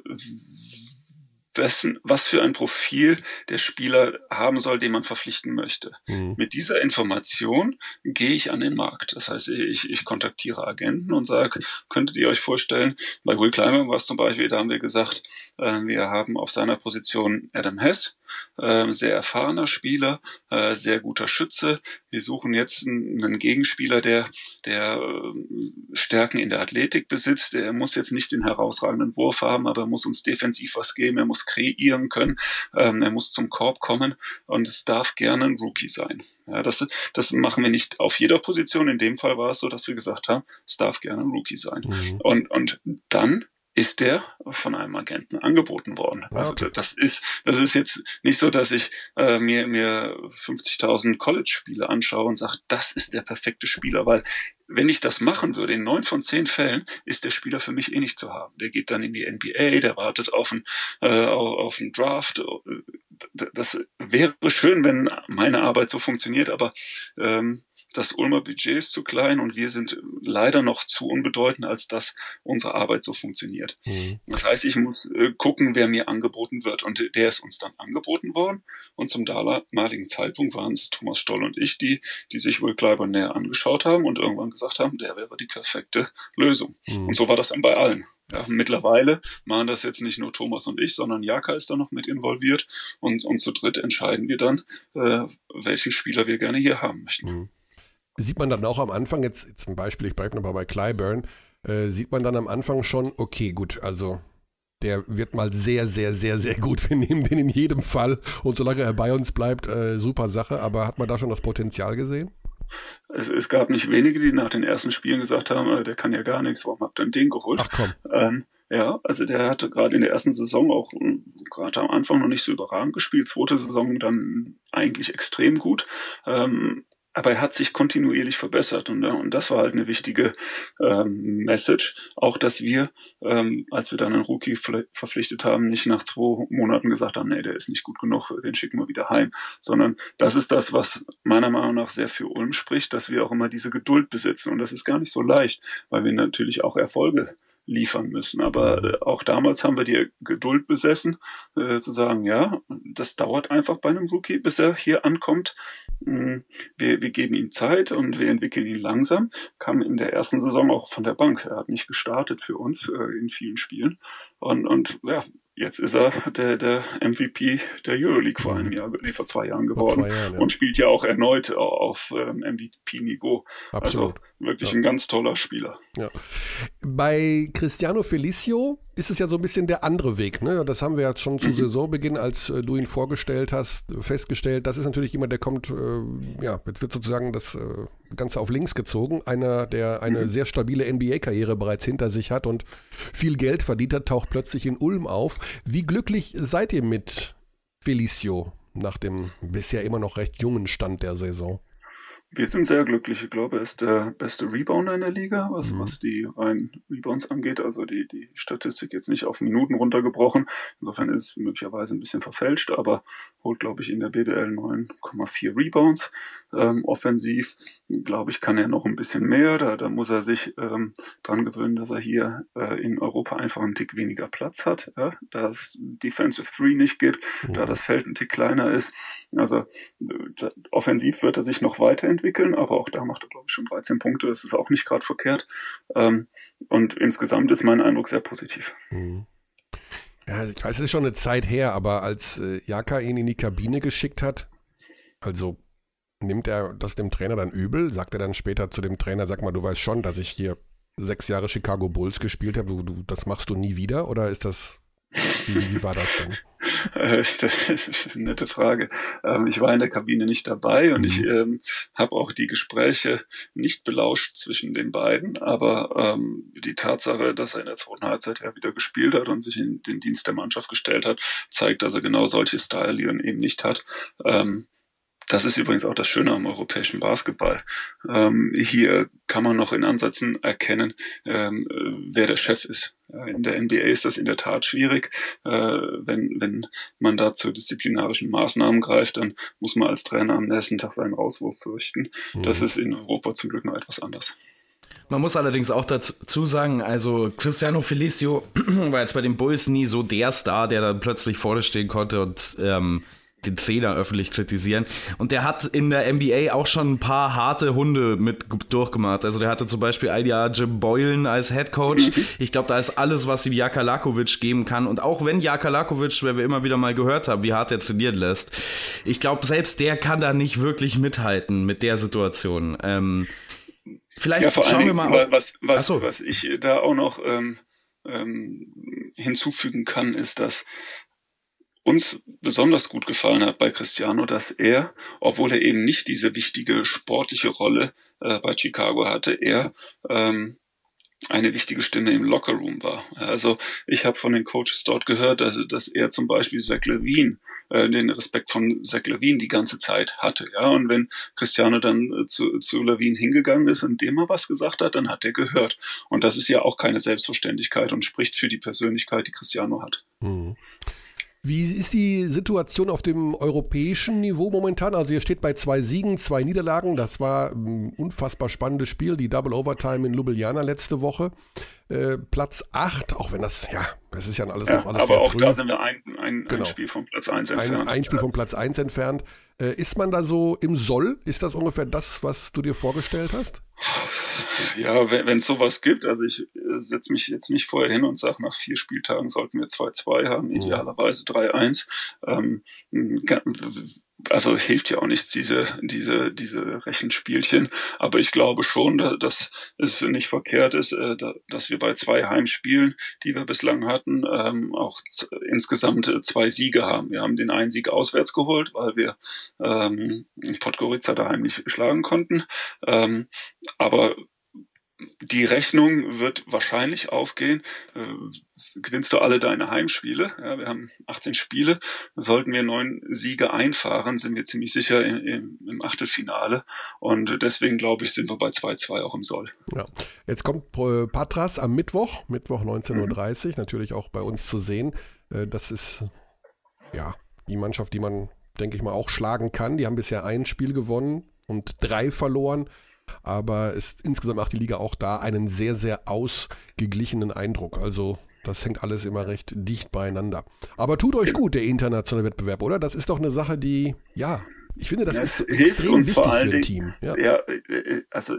wessen, was für ein Profil der Spieler haben soll, den man verpflichten möchte. Mhm. Mit dieser Information gehe ich an den Markt. Das heißt, ich, ich kontaktiere Agenten und sage, könntet ihr euch vorstellen, bei Will Clymer war es zum Beispiel, da haben wir gesagt, wir haben auf seiner Position Adam Hess, äh, sehr erfahrener Spieler, äh, sehr guter Schütze. Wir suchen jetzt einen, Gegenspieler, der, der äh, Stärken in der Athletik besitzt. Er muss jetzt nicht den herausragenden Wurf haben, aber er muss uns defensiv was geben. Er muss kreieren können. Ähm, er muss zum Korb kommen und es darf gerne ein Rookie sein. Ja, das, das machen wir nicht auf jeder Position. In dem Fall war es so, dass wir gesagt haben, es darf gerne ein Rookie sein. Mhm. Und, und dann ist der von einem Agenten angeboten worden. Ah, also okay. das ist das ist jetzt nicht so, dass ich äh, mir mir 50.000 College-Spiele anschaue und sage, das ist der perfekte Spieler, weil wenn ich das machen würde, in neun von zehn Fällen ist der Spieler für mich eh nicht zu haben. Der geht dann in die NBA, der wartet auf einen, äh, auf einen Draft. Das wäre schön, wenn meine Arbeit so funktioniert, aber ähm, das Ulmer Budget ist zu klein und wir sind leider noch zu unbedeutend, als dass unsere Arbeit so funktioniert. Mhm. Das heißt, ich muss äh, gucken, wer mir angeboten wird. Und der ist uns dann angeboten worden. Und zum damaligen Zeitpunkt waren es Thomas Stoll und ich, die, die sich wohl Kleiber näher angeschaut haben und irgendwann gesagt haben, der wäre die perfekte Lösung. Mhm. Und so war das dann bei allen. Ja, mittlerweile machen das jetzt nicht nur Thomas und ich, sondern Jaka ist da noch mit involviert und, und zu dritt entscheiden wir dann, äh, welchen Spieler wir gerne hier haben möchten. Mhm. Sieht man dann auch am Anfang, jetzt zum Beispiel, ich bleibe nochmal bei Clyburn, äh, sieht man dann am Anfang schon, okay, gut, also der wird mal sehr, sehr, sehr, sehr gut. Wir nehmen den in jedem Fall und solange er bei uns bleibt, äh, super Sache. Aber hat man da schon das Potenzial gesehen? Es, es, gab nicht wenige, die nach den ersten Spielen gesagt haben, äh, der kann ja gar nichts, warum habt ihr den geholt? Ach komm. Ähm, ja, also der hatte gerade in der ersten Saison auch äh, gerade am Anfang noch nicht so überragend gespielt, zweite Saison dann eigentlich extrem gut. Ähm, aber er hat sich kontinuierlich verbessert und, und das war halt eine wichtige ähm, Message. Auch, dass wir, ähm, als wir dann einen Rookie verpflichtet haben, nicht nach zwei Monaten gesagt haben, nee, der ist nicht gut genug, den schicken wir wieder heim, sondern das ist das, was meiner Meinung nach sehr für Ulm spricht, dass wir auch immer diese Geduld besitzen und das ist gar nicht so leicht, weil wir natürlich auch Erfolge liefern müssen. Aber äh, auch damals haben wir die Geduld besessen, äh, zu sagen, ja, das dauert einfach bei einem Rookie, bis er hier ankommt. Mm, wir, wir geben ihm Zeit und wir entwickeln ihn langsam. Kam in der ersten Saison auch von der Bank. Er hat nicht gestartet für uns äh, in vielen Spielen. Und, und ja, Jetzt ist er der, der MVP der Euroleague vor einem Jahr, nee, vor zwei Jahren geworden zwei Jahren, ja. und spielt ja auch erneut auf ähm, MVP-Niveau. Also wirklich ja. ein ganz toller Spieler. Ja. Bei Cristiano Felicio ist es ja so ein bisschen der andere Weg. Ne? Das haben wir ja schon zu mhm. Saisonbeginn, als äh, du ihn vorgestellt hast, festgestellt. Das ist natürlich jemand, der kommt, äh, ja, jetzt wird sozusagen das äh, Ganze auf links gezogen. Einer, der eine mhm. sehr stabile NBA-Karriere bereits hinter sich hat und viel Geld verdient hat, taucht plötzlich in Ulm auf. Wie glücklich seid ihr mit Felicio nach dem bisher immer noch recht jungen Stand der Saison? Wir sind sehr glücklich. Ich glaube, er ist der beste Rebounder in der Liga, was, mhm. was die reinen Rebounds angeht. Also die, die Statistik jetzt nicht auf Minuten runtergebrochen. Insofern ist es möglicherweise ein bisschen verfälscht, aber holt, glaube ich, in der BBL 9,4 Rebounds. Ähm, offensiv, glaube ich, kann er noch ein bisschen mehr. Da, da muss er sich ähm, dran gewöhnen, dass er hier äh, in Europa einfach einen Tick weniger Platz hat. Ja? Da es Defensive Three nicht gibt, mhm. da das Feld ein Tick kleiner ist. Also äh, offensiv wird er sich noch weiterentwickeln entwickeln, aber auch da macht er, glaube ich, schon 13 Punkte. Das ist auch nicht gerade verkehrt. Ähm, und insgesamt ist mein Eindruck sehr positiv. Mhm. Ja, ich weiß, es ist schon eine Zeit her, aber als äh, Jaka ihn in die Kabine geschickt hat, also nimmt er das dem Trainer dann übel? Sagt er dann später zu dem Trainer, sag mal, du weißt schon, dass ich hier sechs Jahre Chicago Bulls gespielt habe, du, du, das machst du nie wieder? Oder ist das, wie, wie war das dann? Äh, nette Frage. Ähm, ich war in der Kabine nicht dabei und ich mhm. ähm, habe auch die Gespräche nicht belauscht zwischen den beiden, aber ähm, die Tatsache, dass er in der zweiten Halbzeit ja wieder gespielt hat und sich in den Dienst der Mannschaft gestellt hat, zeigt, dass er genau solche Style eben nicht hat. Ähm, das ist übrigens auch das Schöne am europäischen Basketball. Ähm, hier kann man noch in Ansätzen erkennen, ähm, wer der Chef ist. In der NBA ist das in der Tat schwierig. Äh, wenn, wenn man da zu disziplinarischen Maßnahmen greift, dann muss man als Trainer am nächsten Tag seinen Rauswurf fürchten. Mhm. Das ist in Europa zum Glück noch etwas anders. Man muss allerdings auch dazu sagen, also Cristiano Felicio war jetzt bei den Bulls nie so der Star, der dann plötzlich vorne stehen konnte und ähm, den Trainer öffentlich kritisieren. Und der hat in der NBA auch schon ein paar harte Hunde mit durchgemacht. Also der hatte zum Beispiel ein Jahr Jim Boylan als Head Coach. Ich glaube, da ist alles, was ihm Jaka Lakovic geben kann. Und auch wenn Jaka Lakovic, wer wir immer wieder mal gehört haben, wie hart er trainieren lässt, ich glaube, selbst der kann da nicht wirklich mithalten mit der Situation. Ähm, vielleicht ja, schauen wir mal auf. Was, was, was ich da auch noch ähm, ähm, hinzufügen kann, ist, dass uns besonders gut gefallen hat bei Cristiano, dass er, obwohl er eben nicht diese wichtige sportliche Rolle äh, bei Chicago hatte, er ähm, eine wichtige Stimme im Lockerroom war. Also ich habe von den Coaches dort gehört, dass, dass er zum Beispiel Zach Levine, äh, den Respekt von Zach Levine die ganze Zeit hatte. Ja, und wenn Cristiano dann äh, zu, zu Levine hingegangen ist und dem mal was gesagt hat, dann hat er gehört. Und das ist ja auch keine Selbstverständlichkeit und spricht für die Persönlichkeit, die Cristiano hat. Mhm. Wie ist die Situation auf dem europäischen Niveau momentan? Also ihr steht bei zwei Siegen, zwei Niederlagen. Das war ein unfassbar spannendes Spiel, die Double Overtime in Ljubljana letzte Woche. Äh, Platz 8, auch wenn das, ja, das ist ja alles ja, noch alles aber sehr auch früh. da sind wir ein, ein, genau. ein Spiel von Platz 1 entfernt. Ein, ein Spiel von Platz 1 entfernt. Äh, ist man da so im Soll? Ist das ungefähr das, was du dir vorgestellt hast? Ja, wenn es sowas gibt, also ich äh, setze mich jetzt nicht vorher hin und sage, nach vier Spieltagen sollten wir 2-2 haben, idealerweise 3-1. Ähm, also hilft ja auch nichts, diese, diese, diese Rechenspielchen. Aber ich glaube schon, dass es nicht verkehrt ist, äh, dass wir bei zwei Heimspielen, die wir bislang hatten, ähm, auch insgesamt zwei Siege haben. Wir haben den einen Sieg auswärts geholt, weil wir ähm, Podgorica daheim nicht schlagen konnten. Ähm, aber die Rechnung wird wahrscheinlich aufgehen. Äh, gewinnst du alle deine Heimspiele? Ja, wir haben 18 Spiele. Sollten wir neun Siege einfahren, sind wir ziemlich sicher im, im Achtelfinale. Und deswegen glaube ich, sind wir bei 2-2 auch im Soll. Ja. Jetzt kommt äh, Patras am Mittwoch, Mittwoch 19.30 Uhr, mhm. natürlich auch bei uns zu sehen. Äh, das ist ja die Mannschaft, die man, denke ich mal, auch schlagen kann. Die haben bisher ein Spiel gewonnen und drei verloren aber ist insgesamt macht die Liga auch da einen sehr, sehr ausgeglichenen Eindruck. Also das hängt alles immer recht dicht beieinander. Aber tut euch gut, der internationale Wettbewerb, oder? Das ist doch eine Sache, die, ja, ich finde, das, das ist extrem wichtig für ein Team. Ja. ja, äh, also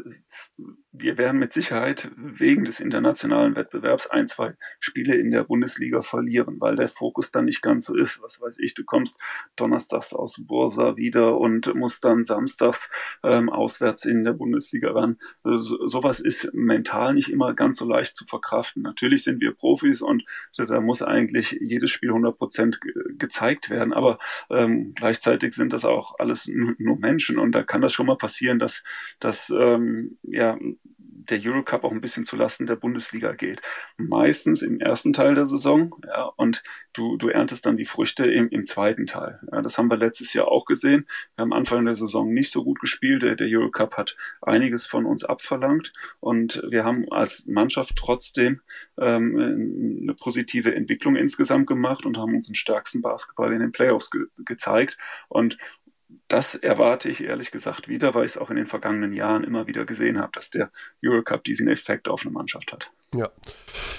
wir werden mit Sicherheit wegen des internationalen Wettbewerbs ein, zwei Spiele in der Bundesliga verlieren, weil der Fokus dann nicht ganz so ist. Was weiß ich, du kommst donnerstags aus Bursa wieder und musst dann samstags ähm, auswärts in der Bundesliga ran. So, sowas ist mental nicht immer ganz so leicht zu verkraften. Natürlich sind wir Profis und da muss eigentlich jedes Spiel 100 Prozent gezeigt werden, aber ähm, gleichzeitig sind das auch alles nur Menschen und da kann das schon mal passieren, dass, dass ähm, ja, der Eurocup auch ein bisschen zulasten der Bundesliga geht. Meistens im ersten Teil der Saison, ja, und du, du erntest dann die Früchte im, im zweiten Teil. Ja, das haben wir letztes Jahr auch gesehen. Wir haben Anfang der Saison nicht so gut gespielt. Der, der Eurocup hat einiges von uns abverlangt und wir haben als Mannschaft trotzdem ähm, eine positive Entwicklung insgesamt gemacht und haben unseren stärksten Basketball in den Playoffs ge gezeigt. Und das erwarte ich ehrlich gesagt wieder, weil ich es auch in den vergangenen Jahren immer wieder gesehen habe, dass der Eurocup diesen Effekt auf eine Mannschaft hat. Ja,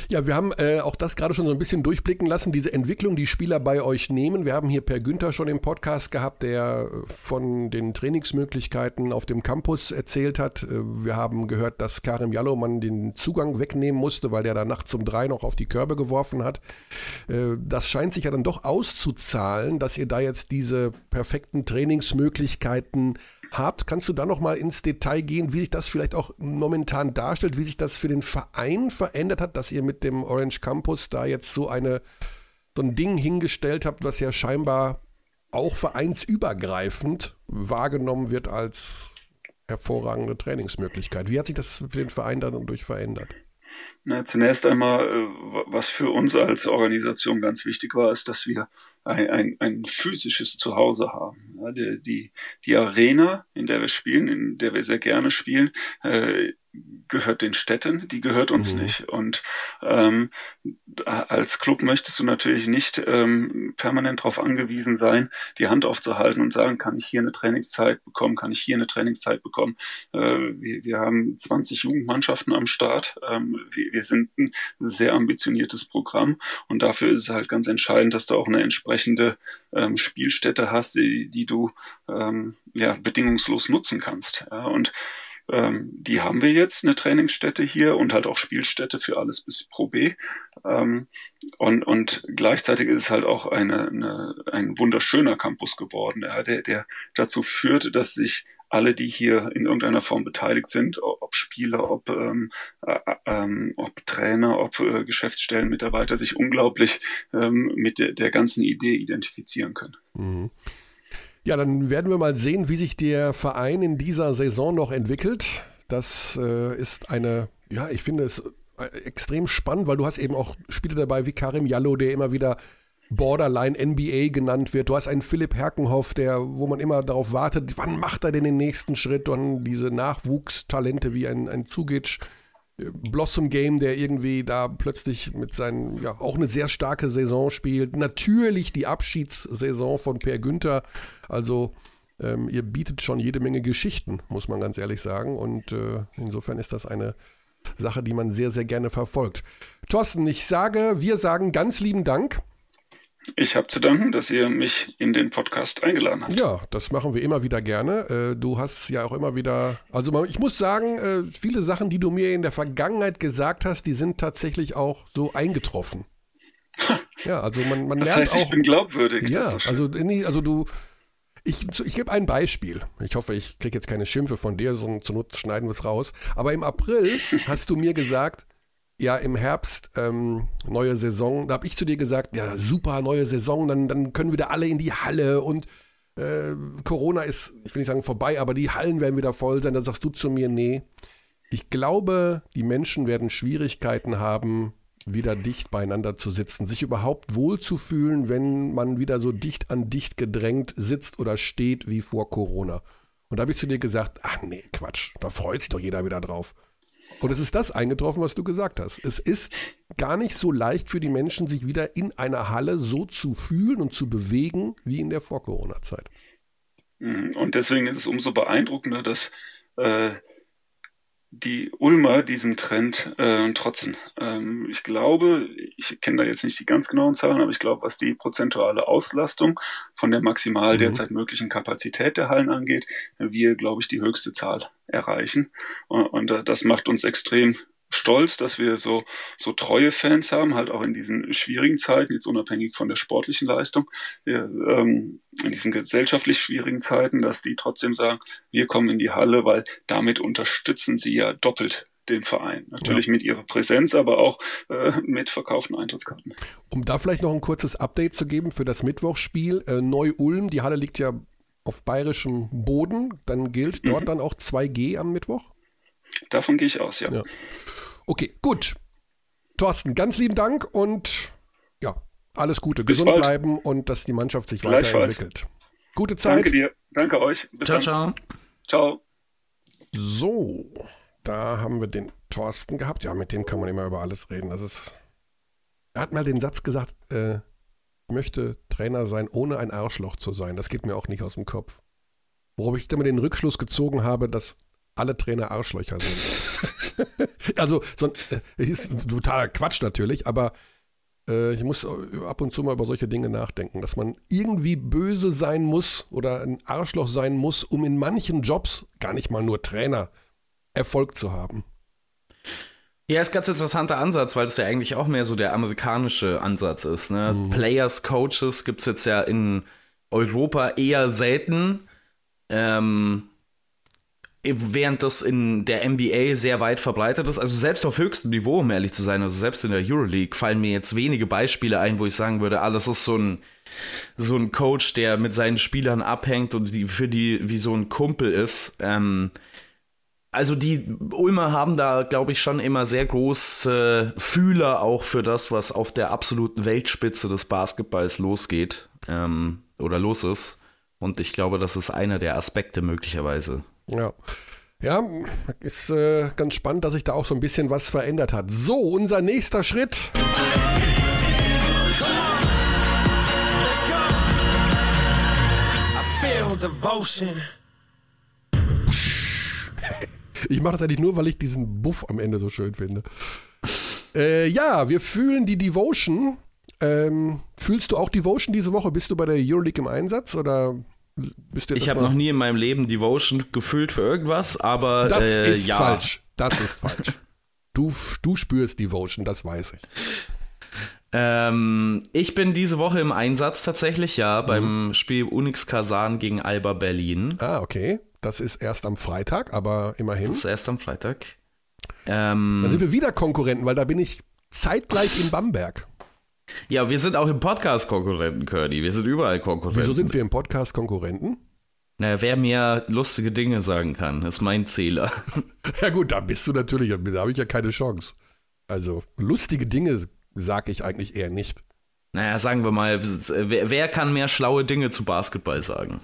ja wir haben äh, auch das gerade schon so ein bisschen durchblicken lassen, diese Entwicklung, die Spieler bei euch nehmen. Wir haben hier Per Günther schon im Podcast gehabt, der von den Trainingsmöglichkeiten auf dem Campus erzählt hat. Äh, wir haben gehört, dass Karim Jallomann den Zugang wegnehmen musste, weil der da nachts um drei noch auf die Körbe geworfen hat. Äh, das scheint sich ja dann doch auszuzahlen, dass ihr da jetzt diese perfekten Trainings Trainingsmöglichkeiten habt. Kannst du da noch mal ins Detail gehen, wie sich das vielleicht auch momentan darstellt, wie sich das für den Verein verändert hat, dass ihr mit dem Orange Campus da jetzt so eine so ein Ding hingestellt habt, was ja scheinbar auch vereinsübergreifend wahrgenommen wird als hervorragende Trainingsmöglichkeit. Wie hat sich das für den Verein dann durch verändert? Na, zunächst einmal, äh, was für uns als Organisation ganz wichtig war, ist, dass wir ein, ein, ein physisches Zuhause haben. Ja, die, die, die Arena, in der wir spielen, in der wir sehr gerne spielen, äh, gehört den Städten, die gehört uns mhm. nicht. Und ähm, als Club möchtest du natürlich nicht ähm, permanent darauf angewiesen sein, die Hand aufzuhalten und sagen, kann ich hier eine Trainingszeit bekommen, kann ich hier eine Trainingszeit bekommen. Äh, wir, wir haben 20 Jugendmannschaften am Start. Ähm, wir, wir sind ein sehr ambitioniertes Programm und dafür ist es halt ganz entscheidend, dass du auch eine entsprechende ähm, Spielstätte hast, die, die du ähm, ja bedingungslos nutzen kannst. Ja, und ähm, die haben wir jetzt, eine Trainingsstätte hier und halt auch Spielstätte für alles bis Pro B. Ähm, und, und gleichzeitig ist es halt auch eine, eine, ein wunderschöner Campus geworden, der, der dazu führt, dass sich alle, die hier in irgendeiner Form beteiligt sind, ob Spieler, ob, ähm, äh, ähm, ob Trainer, ob äh, Geschäftsstellen, Mitarbeiter, sich unglaublich ähm, mit der, der ganzen Idee identifizieren können. Mhm. Ja, dann werden wir mal sehen, wie sich der Verein in dieser Saison noch entwickelt. Das äh, ist eine, ja, ich finde es äh, extrem spannend, weil du hast eben auch Spiele dabei wie Karim Jallo, der immer wieder Borderline NBA genannt wird. Du hast einen Philipp Herkenhoff, der, wo man immer darauf wartet, wann macht er denn den nächsten Schritt? Und diese Nachwuchstalente wie ein, ein Zugic, Blossom Game, der irgendwie da plötzlich mit seinen, ja, auch eine sehr starke Saison spielt. Natürlich die Abschiedssaison von Per Günther. Also ähm, ihr bietet schon jede Menge Geschichten, muss man ganz ehrlich sagen. Und äh, insofern ist das eine Sache, die man sehr, sehr gerne verfolgt. Thorsten, ich sage, wir sagen ganz lieben Dank. Ich habe zu danken, dass ihr mich in den Podcast eingeladen habt. Ja, das machen wir immer wieder gerne. Äh, du hast ja auch immer wieder, also ich muss sagen, äh, viele Sachen, die du mir in der Vergangenheit gesagt hast, die sind tatsächlich auch so eingetroffen. Ja, also man, man das lernt heißt, auch. Ich bin glaubwürdig. Ja, also, also du, ich, ich gebe ein Beispiel. Ich hoffe, ich kriege jetzt keine Schimpfe von dir, sondern zur Not schneiden wir es raus. Aber im April hast du mir gesagt, ja, im Herbst ähm, neue Saison. Da habe ich zu dir gesagt, ja, super, neue Saison, dann, dann können wieder alle in die Halle und äh, Corona ist, ich will nicht sagen vorbei, aber die Hallen werden wieder voll sein. Da sagst du zu mir, nee. Ich glaube, die Menschen werden Schwierigkeiten haben, wieder dicht beieinander zu sitzen, sich überhaupt wohlzufühlen, wenn man wieder so dicht an dicht gedrängt sitzt oder steht wie vor Corona. Und da habe ich zu dir gesagt, ach nee, Quatsch, da freut sich doch jeder wieder drauf. Und es ist das eingetroffen, was du gesagt hast. Es ist gar nicht so leicht für die Menschen, sich wieder in einer Halle so zu fühlen und zu bewegen wie in der Vor-Corona-Zeit. Mhm. Und deswegen ist es umso beeindruckender, dass äh, die Ulmer diesem Trend äh, trotzen. Ähm, ich glaube, ich kenne da jetzt nicht die ganz genauen Zahlen, aber ich glaube, was die prozentuale Auslastung von der maximal mhm. derzeit möglichen Kapazität der Hallen angeht, wir, glaube ich, die höchste Zahl erreichen. Und, und äh, das macht uns extrem stolz, dass wir so, so treue Fans haben, halt auch in diesen schwierigen Zeiten, jetzt unabhängig von der sportlichen Leistung, wir, ähm, in diesen gesellschaftlich schwierigen Zeiten, dass die trotzdem sagen, wir kommen in die Halle, weil damit unterstützen sie ja doppelt den Verein. Natürlich ja. mit ihrer Präsenz, aber auch äh, mit verkauften Eintrittskarten. Um da vielleicht noch ein kurzes Update zu geben für das Mittwochsspiel, äh, Neu-Ulm, die Halle liegt ja auf bayerischem Boden, dann gilt dort mhm. dann auch 2G am Mittwoch? Davon gehe ich aus, ja. ja. Okay, gut. Thorsten, ganz lieben Dank und ja, alles Gute. Bis Gesund bald. bleiben und dass die Mannschaft sich weiterentwickelt. Gute Zeit. Danke dir. Danke euch. Bis ciao, dann. ciao. Ciao. So, da haben wir den Thorsten gehabt. Ja, mit dem kann man immer über alles reden. Das ist. Er hat mal den Satz gesagt, äh, möchte Trainer sein, ohne ein Arschloch zu sein. Das geht mir auch nicht aus dem Kopf. Worauf ich dann den Rückschluss gezogen habe, dass alle Trainer Arschlöcher sind. also, so ein, äh, ist ein totaler Quatsch natürlich, aber äh, ich muss ab und zu mal über solche Dinge nachdenken, dass man irgendwie böse sein muss oder ein Arschloch sein muss, um in manchen Jobs, gar nicht mal nur Trainer, Erfolg zu haben. Ja, ist ein ganz interessanter Ansatz, weil das ja eigentlich auch mehr so der amerikanische Ansatz ist. Ne? Mhm. Players, Coaches gibt es jetzt ja in Europa eher selten. Ähm, während das in der NBA sehr weit verbreitet ist, also selbst auf höchstem Niveau, um ehrlich zu sein, also selbst in der Euroleague fallen mir jetzt wenige Beispiele ein, wo ich sagen würde, ah, das ist so ein, so ein Coach, der mit seinen Spielern abhängt und die, für die wie so ein Kumpel ist. Ähm, also die Ulmer haben da, glaube ich, schon immer sehr große Fühler auch für das, was auf der absoluten Weltspitze des Basketballs losgeht ähm, oder los ist. Und ich glaube, das ist einer der Aspekte möglicherweise. Ja. Ja, ist äh, ganz spannend, dass sich da auch so ein bisschen was verändert hat. So, unser nächster Schritt. Ich mache das eigentlich nur, weil ich diesen Buff am Ende so schön finde. Äh, ja, wir fühlen die Devotion. Ähm, fühlst du auch Devotion diese Woche? Bist du bei der Euroleague im Einsatz oder ich habe noch nie in meinem Leben Devotion gefühlt für irgendwas, aber das äh, ist ja. falsch. Das ist falsch. du, du spürst Devotion, das weiß ich. Ähm, ich bin diese Woche im Einsatz tatsächlich, ja, mhm. beim Spiel Unix Kazan gegen Alba Berlin. Ah, okay. Das ist erst am Freitag, aber immerhin. Das ist erst am Freitag. Ähm, Dann sind wir wieder Konkurrenten, weil da bin ich zeitgleich in Bamberg. Ja, wir sind auch im Podcast Konkurrenten, Curdy. Wir sind überall Konkurrenten. Wieso sind wir im Podcast Konkurrenten? Naja, wer mir lustige Dinge sagen kann, ist mein Zähler. Ja gut, da bist du natürlich, da habe ich ja keine Chance. Also lustige Dinge sage ich eigentlich eher nicht. Naja, sagen wir mal, wer, wer, kann mehr schlaue Dinge zu Basketball sagen?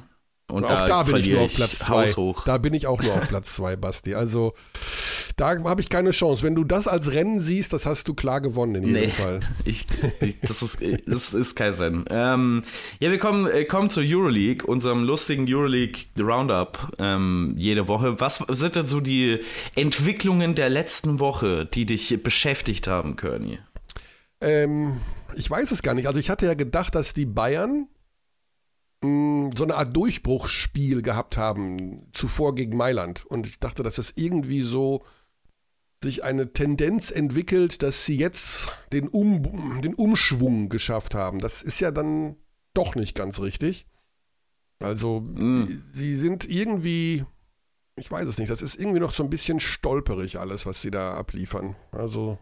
Und auch da, da bin ich nur auf Platz zwei. Da bin ich auch nur auf Platz zwei, Basti. Also da habe ich keine Chance. Wenn du das als Rennen siehst, das hast du klar gewonnen in jedem nee, Fall. Ich, ich, das, ist, das ist kein Rennen. Ähm, ja, wir kommen, äh, kommen zur Euroleague, unserem lustigen Euroleague Roundup ähm, jede Woche. Was sind denn so die Entwicklungen der letzten Woche, die dich beschäftigt haben, Körny? Ähm, ich weiß es gar nicht. Also ich hatte ja gedacht, dass die Bayern so eine Art Durchbruchsspiel gehabt haben, zuvor gegen Mailand. Und ich dachte, dass das irgendwie so sich eine Tendenz entwickelt, dass sie jetzt den, um, den Umschwung geschafft haben. Das ist ja dann doch nicht ganz richtig. Also, mm. sie sind irgendwie, ich weiß es nicht, das ist irgendwie noch so ein bisschen stolperig alles, was sie da abliefern. Also.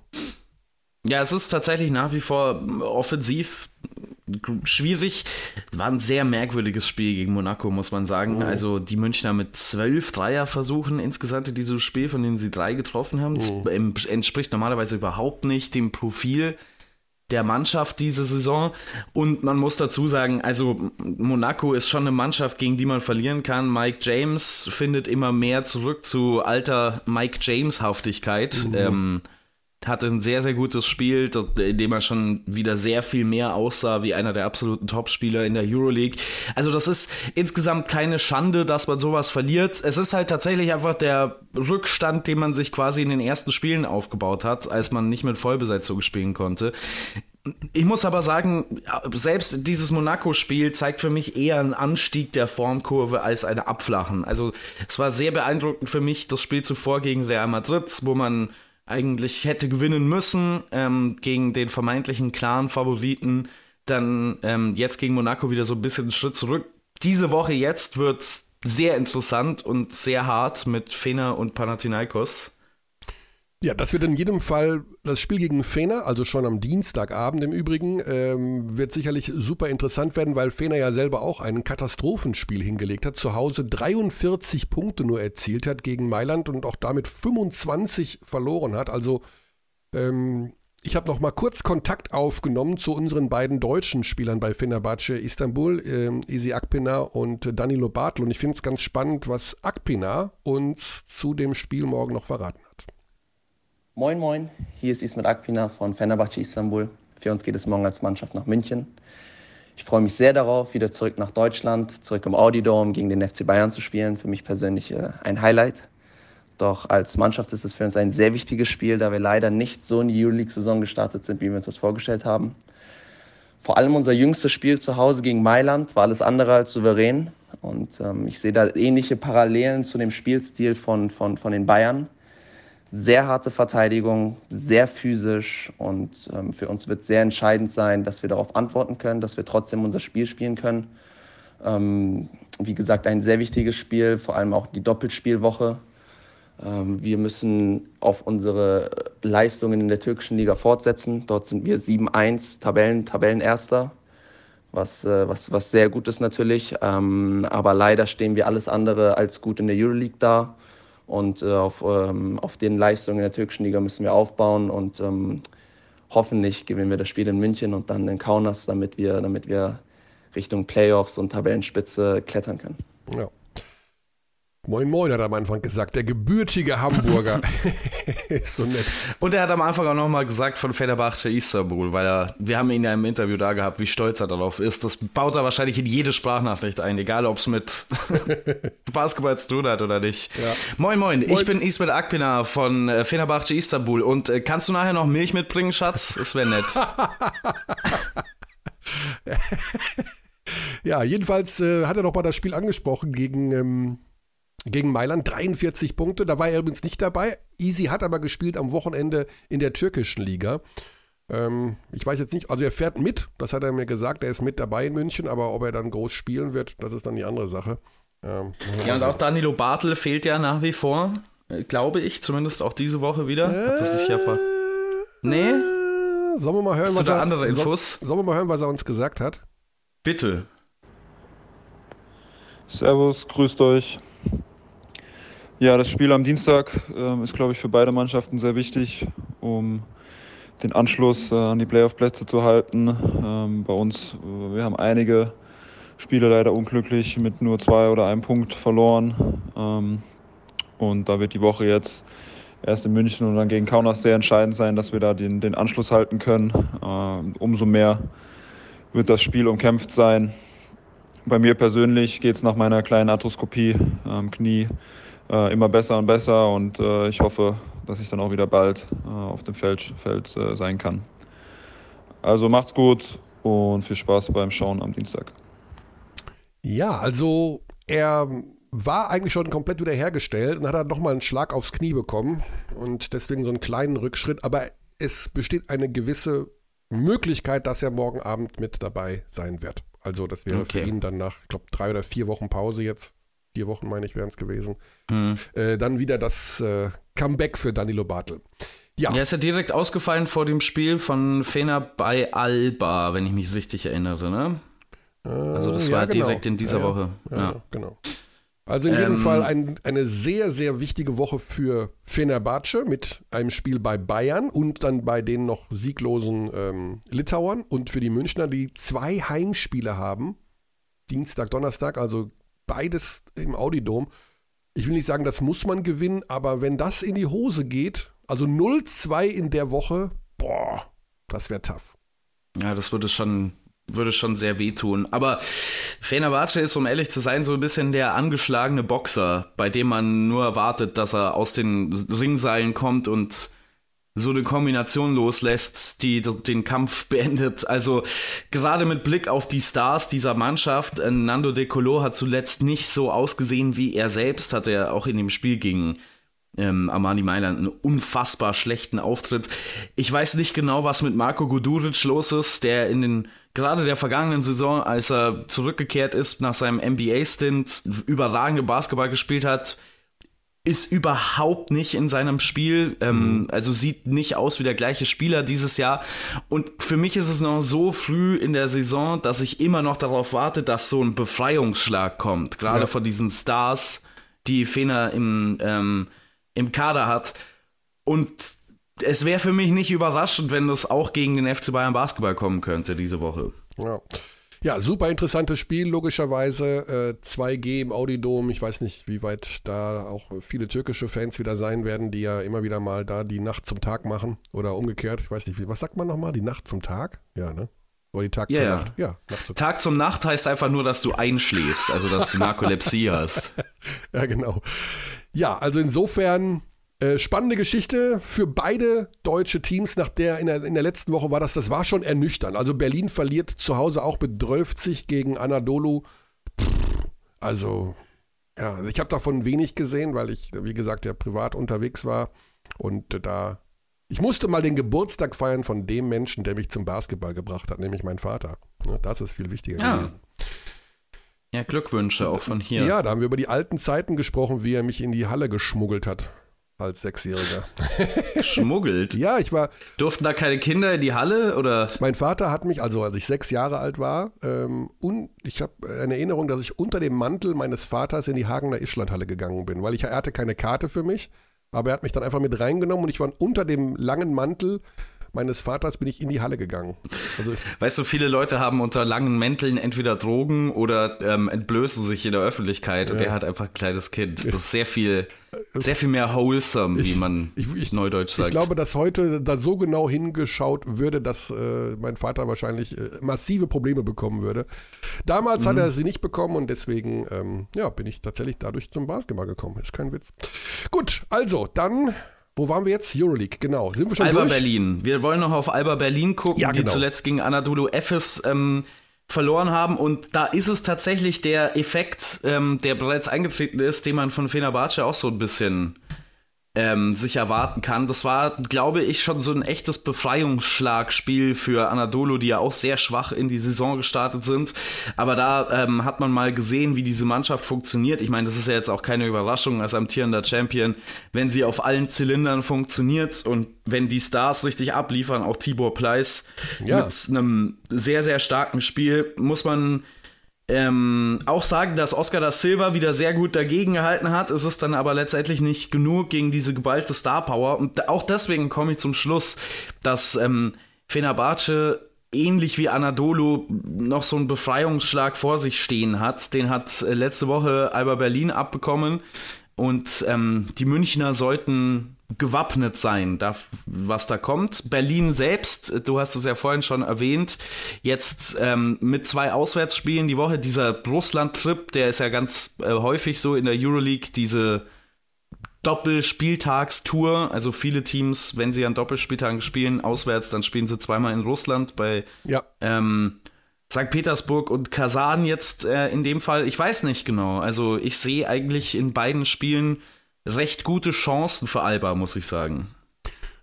Ja, es ist tatsächlich nach wie vor offensiv schwierig. War ein sehr merkwürdiges Spiel gegen Monaco, muss man sagen. Oh. Also die Münchner mit zwölf Dreierversuchen insgesamt in diesem Spiel, von denen sie drei getroffen haben. Oh. Das entspricht normalerweise überhaupt nicht dem Profil der Mannschaft diese Saison. Und man muss dazu sagen, also Monaco ist schon eine Mannschaft, gegen die man verlieren kann. Mike James findet immer mehr zurück zu alter Mike James-Haftigkeit. Mhm. Ähm, hatte ein sehr, sehr gutes Spiel, in dem er schon wieder sehr viel mehr aussah wie einer der absoluten Topspieler in der Euroleague. Also das ist insgesamt keine Schande, dass man sowas verliert. Es ist halt tatsächlich einfach der Rückstand, den man sich quasi in den ersten Spielen aufgebaut hat, als man nicht mit Vollbesetzung spielen konnte. Ich muss aber sagen, selbst dieses Monaco-Spiel zeigt für mich eher einen Anstieg der Formkurve als eine Abflachen. Also es war sehr beeindruckend für mich das Spiel zuvor gegen Real Madrid, wo man eigentlich hätte gewinnen müssen ähm, gegen den vermeintlichen klaren Favoriten. Dann ähm, jetzt gegen Monaco wieder so ein bisschen einen Schritt zurück. Diese Woche jetzt wird sehr interessant und sehr hart mit Fener und Panathinaikos. Ja, das wird in jedem Fall das Spiel gegen Fener, also schon am Dienstagabend im Übrigen, ähm, wird sicherlich super interessant werden, weil Fener ja selber auch ein Katastrophenspiel hingelegt hat. Zu Hause 43 Punkte nur erzielt hat gegen Mailand und auch damit 25 verloren hat. Also ähm, ich habe noch mal kurz Kontakt aufgenommen zu unseren beiden deutschen Spielern bei Fenerbahce Istanbul, ähm, Isi Akpina und Danilo Bartel. Und ich finde es ganz spannend, was Akpina uns zu dem Spiel morgen noch verraten hat. Moin Moin, hier ist Ismet Akpina von Fenerbahce Istanbul. Für uns geht es morgen als Mannschaft nach München. Ich freue mich sehr darauf, wieder zurück nach Deutschland, zurück im Audi Dome gegen den FC Bayern zu spielen. Für mich persönlich äh, ein Highlight. Doch als Mannschaft ist es für uns ein sehr wichtiges Spiel, da wir leider nicht so in die Euroleague-Saison gestartet sind, wie wir uns das vorgestellt haben. Vor allem unser jüngstes Spiel zu Hause gegen Mailand war alles andere als souverän. Und ähm, ich sehe da ähnliche Parallelen zu dem Spielstil von, von, von den Bayern sehr harte Verteidigung, sehr physisch und ähm, für uns wird sehr entscheidend sein, dass wir darauf antworten können, dass wir trotzdem unser Spiel spielen können. Ähm, wie gesagt, ein sehr wichtiges Spiel, vor allem auch die Doppelspielwoche. Ähm, wir müssen auf unsere Leistungen in der türkischen Liga fortsetzen. Dort sind wir 7-1 Tabellen, Tabellenerster, was, äh, was, was sehr gut ist natürlich. Ähm, aber leider stehen wir alles andere als gut in der Euroleague da. Und äh, auf, ähm, auf den Leistungen in der türkischen Liga müssen wir aufbauen und ähm, hoffentlich gewinnen wir das Spiel in München und dann in Kaunas, damit wir, damit wir Richtung Playoffs und Tabellenspitze klettern können. Ja. Moin Moin hat er am Anfang gesagt, der gebürtige Hamburger. ist so nett. Und er hat am Anfang auch nochmal gesagt von Fenerbahce Istanbul, weil er, wir haben ihn ja im Interview da gehabt, wie stolz er darauf ist. Das baut er wahrscheinlich in jede Sprachnachricht ein, egal ob es mit Basketball zu tun hat oder nicht. Ja. Moin, moin moin, ich bin Ismet Akpina von äh, Fenerbahce Istanbul und äh, kannst du nachher noch Milch mitbringen, Schatz? Das wäre nett. ja, jedenfalls äh, hat er noch mal das Spiel angesprochen gegen... Ähm gegen Mailand 43 Punkte. Da war er übrigens nicht dabei. Easy hat aber gespielt am Wochenende in der türkischen Liga. Ähm, ich weiß jetzt nicht, also er fährt mit, das hat er mir gesagt, er ist mit dabei in München, aber ob er dann groß spielen wird, das ist dann die andere Sache. Ähm, ja, und auch Danilo Bartel fehlt ja nach wie vor, äh, glaube ich, zumindest auch diese Woche wieder. Äh, das ist ja ver Nee? Sollen wir mal hören, was er, andere Infos? Soll, sollen wir mal hören, was er uns gesagt hat? Bitte. Servus, grüßt euch. Ja, das Spiel am Dienstag äh, ist, glaube ich, für beide Mannschaften sehr wichtig, um den Anschluss äh, an die Playoff-Plätze zu halten. Ähm, bei uns, äh, wir haben einige Spiele leider unglücklich mit nur zwei oder einem Punkt verloren. Ähm, und da wird die Woche jetzt erst in München und dann gegen Kaunas sehr entscheidend sein, dass wir da den, den Anschluss halten können. Ähm, umso mehr wird das Spiel umkämpft sein. Bei mir persönlich geht es nach meiner kleinen Arthroskopie am Knie äh, immer besser und besser und äh, ich hoffe, dass ich dann auch wieder bald äh, auf dem Feld, Feld äh, sein kann. Also macht's gut und viel Spaß beim Schauen am Dienstag. Ja, also er war eigentlich schon komplett wieder hergestellt und hat dann nochmal einen Schlag aufs Knie bekommen und deswegen so einen kleinen Rückschritt. Aber es besteht eine gewisse Möglichkeit, dass er morgen Abend mit dabei sein wird. Also das wäre okay. für ihn dann nach, ich glaube, drei oder vier Wochen Pause jetzt, vier Wochen meine ich wären es gewesen, mhm. äh, dann wieder das äh, Comeback für Danilo Bartel. Ja. Er ist ja direkt ausgefallen vor dem Spiel von Fener bei Alba, wenn ich mich richtig erinnere, ne? Äh, also das ja, war genau. direkt in dieser ja, Woche. Ja, genau. Also in jedem ähm, Fall ein, eine sehr, sehr wichtige Woche für Fenerbahce mit einem Spiel bei Bayern und dann bei den noch sieglosen ähm, Litauern und für die Münchner, die zwei Heimspiele haben. Dienstag, Donnerstag, also beides im Audidom. Ich will nicht sagen, das muss man gewinnen, aber wenn das in die Hose geht, also 0-2 in der Woche, boah, das wäre tough. Ja, das würde schon würde schon sehr wehtun. Aber Fenerbahce ist, um ehrlich zu sein, so ein bisschen der angeschlagene Boxer, bei dem man nur erwartet, dass er aus den Ringseilen kommt und so eine Kombination loslässt, die den Kampf beendet. Also gerade mit Blick auf die Stars dieser Mannschaft, äh, Nando De Colo hat zuletzt nicht so ausgesehen wie er selbst, hat er auch in dem Spiel gegen ähm, Armani Mailand einen unfassbar schlechten Auftritt. Ich weiß nicht genau, was mit Marco Guduric los ist, der in den gerade der vergangenen Saison, als er zurückgekehrt ist nach seinem NBA-Stint, überragende Basketball gespielt hat, ist überhaupt nicht in seinem Spiel, ähm, mhm. also sieht nicht aus wie der gleiche Spieler dieses Jahr. Und für mich ist es noch so früh in der Saison, dass ich immer noch darauf warte, dass so ein Befreiungsschlag kommt, gerade ja. von diesen Stars, die Fener im, ähm, im Kader hat. Und es wäre für mich nicht überraschend, wenn das auch gegen den FC Bayern Basketball kommen könnte diese Woche. Ja. Ja, super interessantes Spiel, logischerweise. Äh, 2G im Audidom. Ich weiß nicht, wie weit da auch viele türkische Fans wieder sein werden, die ja immer wieder mal da die Nacht zum Tag machen. Oder umgekehrt. Ich weiß nicht, was sagt man nochmal? Die Nacht zum Tag? Ja, ne? Oder die Tag yeah, zur ja. Nacht? Ja, Nacht zum Tag zum Nacht heißt einfach nur, dass du einschläfst, also dass du Narkolepsie hast. ja, genau. Ja, also insofern äh, spannende Geschichte für beide deutsche Teams. Nach der in, der in der letzten Woche war das, das war schon ernüchternd. Also Berlin verliert zu Hause auch bedröft sich gegen Anadolu. also, ja, ich habe davon wenig gesehen, weil ich, wie gesagt, ja privat unterwegs war. Und äh, da, ich musste mal den Geburtstag feiern von dem Menschen, der mich zum Basketball gebracht hat, nämlich mein Vater. Ja, das ist viel wichtiger ja. gewesen. Ja, Glückwünsche auch von hier. Ja, da haben wir über die alten Zeiten gesprochen, wie er mich in die Halle geschmuggelt hat als Sechsjähriger. Schmuggelt? ja, ich war. Durften da keine Kinder in die Halle oder? Mein Vater hat mich, also als ich sechs Jahre alt war, ähm, und ich habe eine Erinnerung, dass ich unter dem Mantel meines Vaters in die Hagener Ischlandhalle gegangen bin, weil ich er hatte keine Karte für mich, aber er hat mich dann einfach mit reingenommen und ich war unter dem langen Mantel meines Vaters bin ich in die Halle gegangen. Also weißt du, viele Leute haben unter langen Mänteln entweder Drogen oder ähm, entblößen sich in der Öffentlichkeit ja. und er hat einfach ein kleines Kind. Das ist sehr viel, sehr viel mehr wholesome, ich, wie man ich, ich, neudeutsch sagt. Ich glaube, dass heute da so genau hingeschaut würde, dass äh, mein Vater wahrscheinlich äh, massive Probleme bekommen würde. Damals mhm. hat er sie nicht bekommen und deswegen ähm, ja, bin ich tatsächlich dadurch zum Basketball gekommen. Ist kein Witz. Gut, also dann wo waren wir jetzt? Euroleague, genau. Sind wir schon Alba durch? Berlin. Wir wollen noch auf Alba Berlin gucken, ja, genau. die zuletzt gegen Anadolu Efes ähm, verloren haben. Und da ist es tatsächlich der Effekt, ähm, der bereits eingetreten ist, den man von Fenerbahce auch so ein bisschen ähm, sich erwarten kann. Das war, glaube ich, schon so ein echtes Befreiungsschlagspiel für Anadolu, die ja auch sehr schwach in die Saison gestartet sind. Aber da ähm, hat man mal gesehen, wie diese Mannschaft funktioniert. Ich meine, das ist ja jetzt auch keine Überraschung als amtierender Champion, wenn sie auf allen Zylindern funktioniert und wenn die Stars richtig abliefern, auch Tibor Pleiss ja. mit einem sehr, sehr starken Spiel, muss man ähm, auch sagen, dass Oscar da Silva wieder sehr gut dagegen gehalten hat. Es ist dann aber letztendlich nicht genug gegen diese geballte Star Power. Und auch deswegen komme ich zum Schluss, dass ähm, Fenerbahce ähnlich wie Anadolu noch so einen Befreiungsschlag vor sich stehen hat. Den hat äh, letzte Woche Alba Berlin abbekommen und ähm, die Münchner sollten gewappnet sein, was da kommt. Berlin selbst, du hast es ja vorhin schon erwähnt, jetzt ähm, mit zwei Auswärtsspielen die Woche. Dieser Russland-Trip, der ist ja ganz äh, häufig so in der Euroleague, diese Doppelspieltagstour. Also viele Teams, wenn sie an Doppelspieltagen spielen, auswärts, dann spielen sie zweimal in Russland bei Ja. ähm, St. Petersburg und Kasan jetzt äh, in dem Fall. Ich weiß nicht genau. Also ich sehe eigentlich in beiden Spielen recht gute Chancen für Alba, muss ich sagen.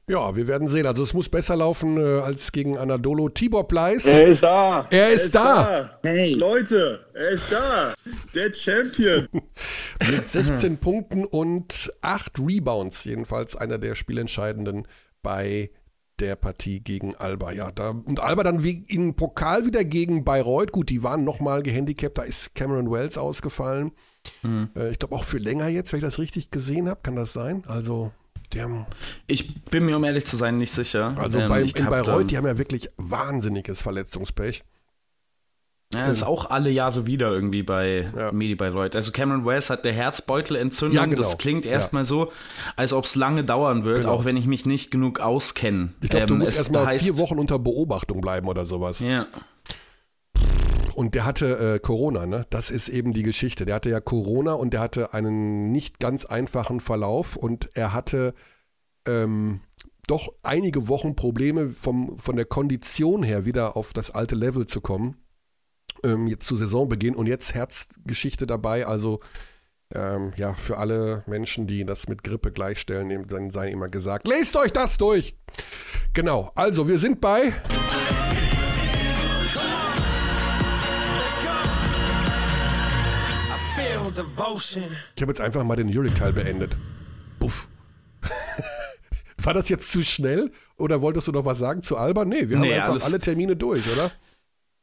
Ja, wir werden sehen. Also es muss besser laufen äh, als gegen Anadolu. Tibor Pleiss. Er ist da. Er ist da. Hey. Leute, er ist da. Der Champion. mit 16 Punkten und 8 Rebounds. Jedenfalls einer der spielentscheidenden bei der Partie gegen Alba. Ja, da, und Alba dann wie im Pokal wieder gegen Bayreuth. Gut, die waren nochmal gehandicapt. Da ist Cameron Wells ausgefallen. Äh, ich glaube auch für länger jetzt, wenn ich das richtig gesehen habe. Kann das sein? Also, der, Ich bin mir, um ehrlich zu sein, nicht sicher. also Ähm, bei, in Bayreuth, die haben ja wirklich wahnsinniges Verletzungspech. Ja, das ist auch alle Jahre wieder irgendwie bei Ja. Medi Bayreuth. Also Cameron Wells hat eine Herzbeutelentzündung. Ja, genau. Das klingt Ja. erstmal so, als ob es lange dauern wird, Genau. auch wenn ich mich nicht genug auskenne. Ich glaube, du Ähm, musst es erstmal vier Wochen unter Beobachtung bleiben oder sowas. Ja. Und der hatte äh, Corona, ne? Das ist eben die Geschichte. Der hatte ja Corona und der hatte einen nicht ganz einfachen Verlauf und er hatte ähm, doch einige Wochen Probleme vom, von der Kondition her wieder auf das alte Level zu kommen. Ähm, jetzt zu Saisonbeginn und jetzt Herzgeschichte dabei. Also ähm, ja, für alle Menschen, die das mit Grippe gleichstellen, dann sei immer gesagt, lest euch das durch. Genau, also wir sind bei Ich habe jetzt einfach mal den Euroleague-Teil beendet. Buff. War das jetzt zu schnell? Oder wolltest du noch was sagen zu Alba? Nee, wir Nee, haben einfach alles- alle Termine durch, oder?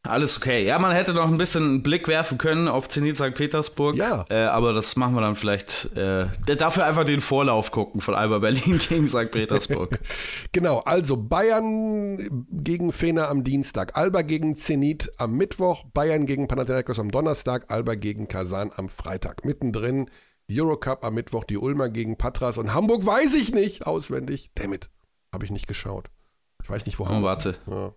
Alles okay. Ja, man hätte noch ein bisschen einen Blick werfen können auf Zenit St. Petersburg. Ja. Äh, aber das machen wir dann vielleicht. Äh, dafür einfach den Vorlauf gucken von Alba Berlin gegen St. Petersburg. Genau, also Bayern gegen Fener am Dienstag, Alba gegen Zenit am Mittwoch, Bayern gegen Panathinaikos am Donnerstag, Alba gegen Kasan am Freitag. Mittendrin Eurocup am Mittwoch, die Ulmer gegen Patras und Hamburg weiß ich nicht auswendig. Dammit, habe ich nicht geschaut. Ich weiß nicht, wo oh, Hamburg warte. Ja.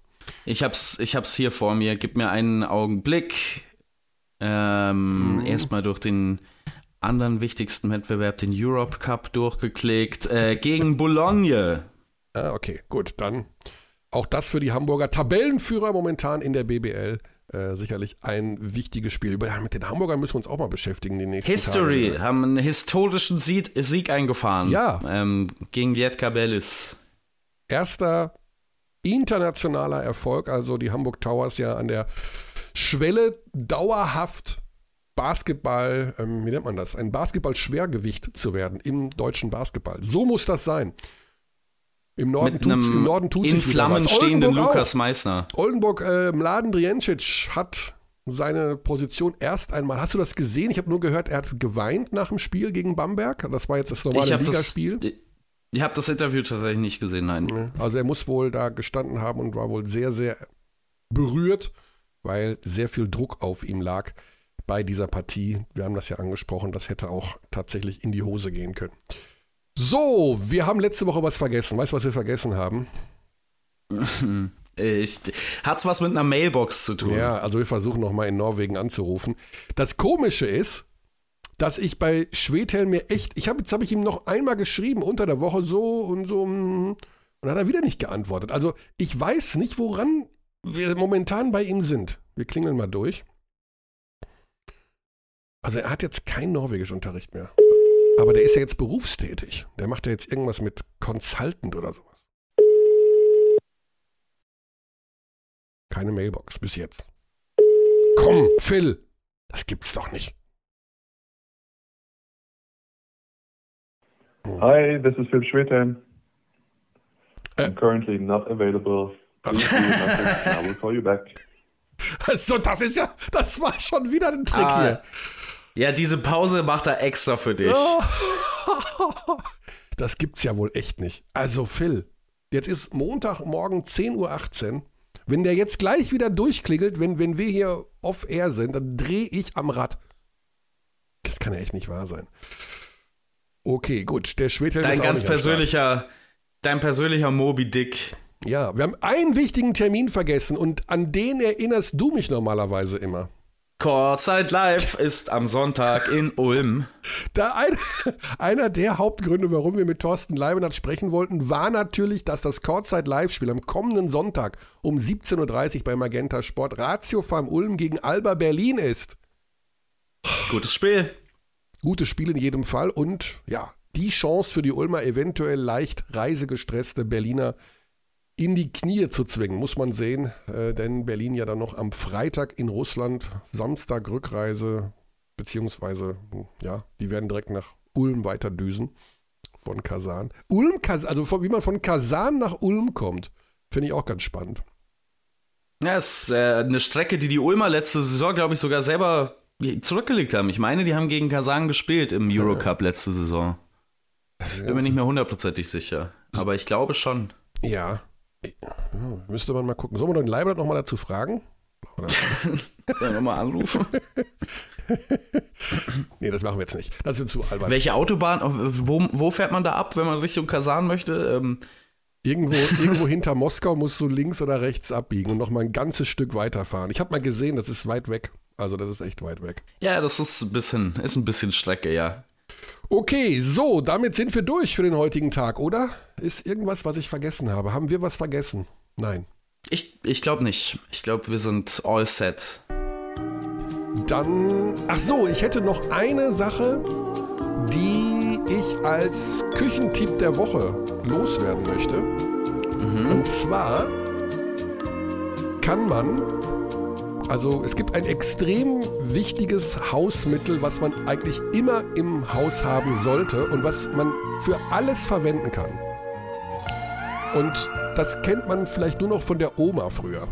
Ich hab's, ich hab's hier vor mir. Gib mir einen Augenblick. Ähm, Mhm. Erstmal durch den anderen wichtigsten Wettbewerb, den Europe Cup, durchgeklickt. Äh, gegen Boulogne. Ah, okay, gut, dann auch das für die Hamburger Tabellenführer momentan in der BBL. Äh, sicherlich ein wichtiges Spiel. Über, mit den Hamburgern müssen wir uns auch mal beschäftigen die nächsten History, Tage. haben einen historischen Sieg, Sieg eingefahren. Ja. Ähm, gegen Lietka Bellis. Erster internationaler Erfolg, also die Hamburg Towers ja an der Schwelle dauerhaft Basketball, ähm, wie nennt man das? Ein Basketball-Schwergewicht zu werden im deutschen Basketball. So muss das sein. Im Norden, Mit tut's, im Norden tut in Flammen stehenden. Lukas Meissner. Oldenburg, äh, Mladen Drijancic hat seine Position erst einmal. Hast du das gesehen? Ich habe nur gehört, er hat geweint nach dem Spiel gegen Bamberg. Das war jetzt das normale habe das, Ligaspiel. Ich hab das Interview tatsächlich nicht gesehen, nein. Also er muss wohl da gestanden haben und war wohl sehr, sehr berührt, weil sehr viel Druck auf ihm lag bei dieser Partie. Wir haben das ja angesprochen, das hätte auch tatsächlich in die Hose gehen können. So, wir haben letzte Woche was vergessen. Weißt du, was wir vergessen haben? Ich, hat's was mit einer Mailbox zu tun? Ja, also wir versuchen nochmal in Norwegen anzurufen. Das Komische ist, dass ich bei Schwedhelm mir echt, ich habe jetzt habe ich ihm noch einmal geschrieben unter der Woche so und so mm, und dann hat er wieder nicht geantwortet. Also ich weiß nicht, woran wir momentan bei ihm sind. Wir klingeln mal durch. Also er hat jetzt keinen Norwegischunterricht mehr. Aber der ist ja jetzt berufstätig. Der macht ja jetzt irgendwas mit Consultant oder sowas. Keine Mailbox bis jetzt. Komm, Phil. Das gibt's doch nicht. Hi, this is Phil Schwedhelm. Uh, I'm currently not available. Please leave a message and I will call you back. Also, das ist ja, das war schon wieder ein Trick Ah, hier. Ja, diese Pause macht er extra für dich. Oh. Das gibt's ja wohl echt nicht. Also, Phil, jetzt ist Montagmorgen 10.18 Uhr. Wenn der jetzt gleich wieder durchklingelt, wenn, wenn wir hier off-air sind, dann drehe ich am Rad. Das kann ja echt nicht wahr sein. Okay, gut. Der Schwedhelm Dein ist ganz persönlicher, dein persönlicher Moby Dick. Ja, wir haben einen wichtigen Termin vergessen und an den erinnerst du mich normalerweise immer. Kurzzeit Live ist am Sonntag in Ulm. Da ein, einer der Hauptgründe, warum wir mit Thorsten Leibenhardt sprechen wollten, war natürlich, dass das Courtside Live-Spiel am kommenden Sonntag um 17.30 Uhr bei Magenta Sport Ratio Farm Ulm gegen Alba Berlin ist. Gutes Spiel. Gutes Spiel in jedem Fall und ja, die Chance für die Ulmer eventuell leicht reisegestresste Berliner in die Knie zu zwingen, muss man sehen, äh, denn Berlin ja dann noch am Freitag in Russland, Samstag Rückreise, beziehungsweise, hm, ja, die werden direkt nach Ulm weiter düsen von Kasan. Ulm, also von, wie man von Kasan nach Ulm kommt, finde ich auch ganz spannend. Ja, ist äh, eine Strecke, die die Ulmer letzte Saison, glaube ich, sogar selber zurückgelegt haben. Ich meine, die haben gegen Kasan gespielt im Eurocup letzte Saison. Bin mir nicht mehr hundertprozentig sicher. Aber ich glaube schon. Ja. Müsste man mal gucken. Sollen wir den Leibert nochmal dazu fragen? Oder? Wir nochmal anrufen? nee, das machen wir jetzt nicht. Das ist zu albern. Welche Autobahn, wo, wo fährt man da ab, wenn man Richtung Kasan möchte? Ähm, Irgendwo, irgendwo hinter Moskau musst du links oder rechts abbiegen und nochmal ein ganzes Stück weiterfahren. Ich habe mal gesehen, das ist weit weg. Also das ist echt weit weg. ja, das ist ein bisschen, ist ein bisschen Strecke, ja. Okay, so, damit sind wir durch für den heutigen Tag, oder? Ist irgendwas, was ich vergessen habe? Haben wir was vergessen? Nein. Ich, ich glaube nicht. Ich glaube, wir sind all set. Dann, ach so, ich hätte noch eine Sache, als Küchentipp der Woche loswerden möchte. Und zwar kann man, also es gibt ein extrem wichtiges Hausmittel, was man eigentlich immer im Haus haben sollte und was man für alles verwenden kann. Und das kennt man vielleicht nur noch von der Oma früher.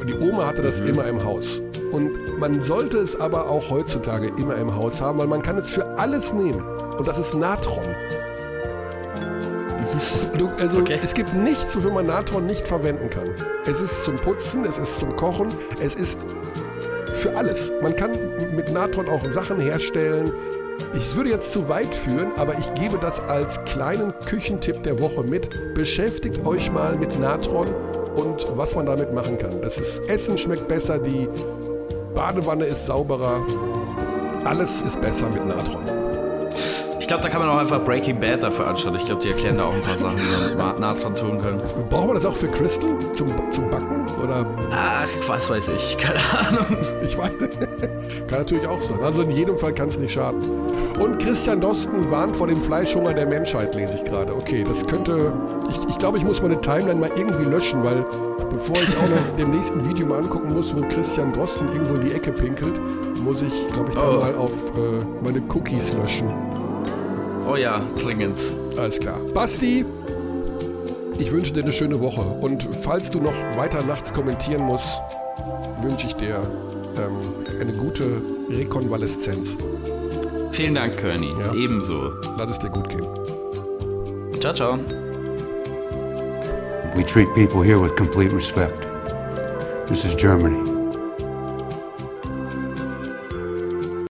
Und die Oma hatte das immer im Haus. Und man sollte es aber auch heutzutage immer im Haus haben, weil man kann es für alles nehmen. Und das ist Natron. Du, also Okay. es gibt nichts, wofür man Natron nicht verwenden kann. Es ist zum Putzen, es ist zum Kochen, es ist für alles. Man kann mit Natron auch Sachen herstellen. Ich würde jetzt zu weit führen, aber ich gebe das als kleinen Küchentipp der Woche mit. Beschäftigt euch mal mit Natron und was man damit machen kann. Das ist Essen schmeckt besser, die Badewanne ist sauberer. Alles ist besser mit Natron. Ich glaube, da kann man auch einfach Breaking Bad dafür anschauen. Ich glaube, die erklären da auch ein paar Sachen, die man Ma- Natron tun können. Braucht man das auch für Crystal zum, zum Backen? Oder Ach, was weiß ich. Keine Ahnung. Ich weiß, kann natürlich auch sein. Also in jedem Fall kann es nicht schaden. Und Christian Dosten warnt vor dem Fleischhunger der Menschheit, lese ich gerade. Okay, das könnte. Ich, ich glaube, ich muss meine Timeline mal irgendwie löschen, weil bevor ich auch noch dem nächsten Video mal angucken muss, wo Christian Drosten irgendwo in die Ecke pinkelt, muss ich, glaube ich, da Oh. mal auf äh, meine Cookies löschen. Oh ja, dringend. Alles klar. Basti, ich wünsche dir eine schöne Woche. Und falls du noch weiter nachts kommentieren musst, wünsche ich dir ähm, eine gute Rekonvaleszenz. Vielen Dank, Körny. Ja. Ebenso. Lass es dir gut gehen. Ciao, ciao. We treat people here with complete respect. This is Germany.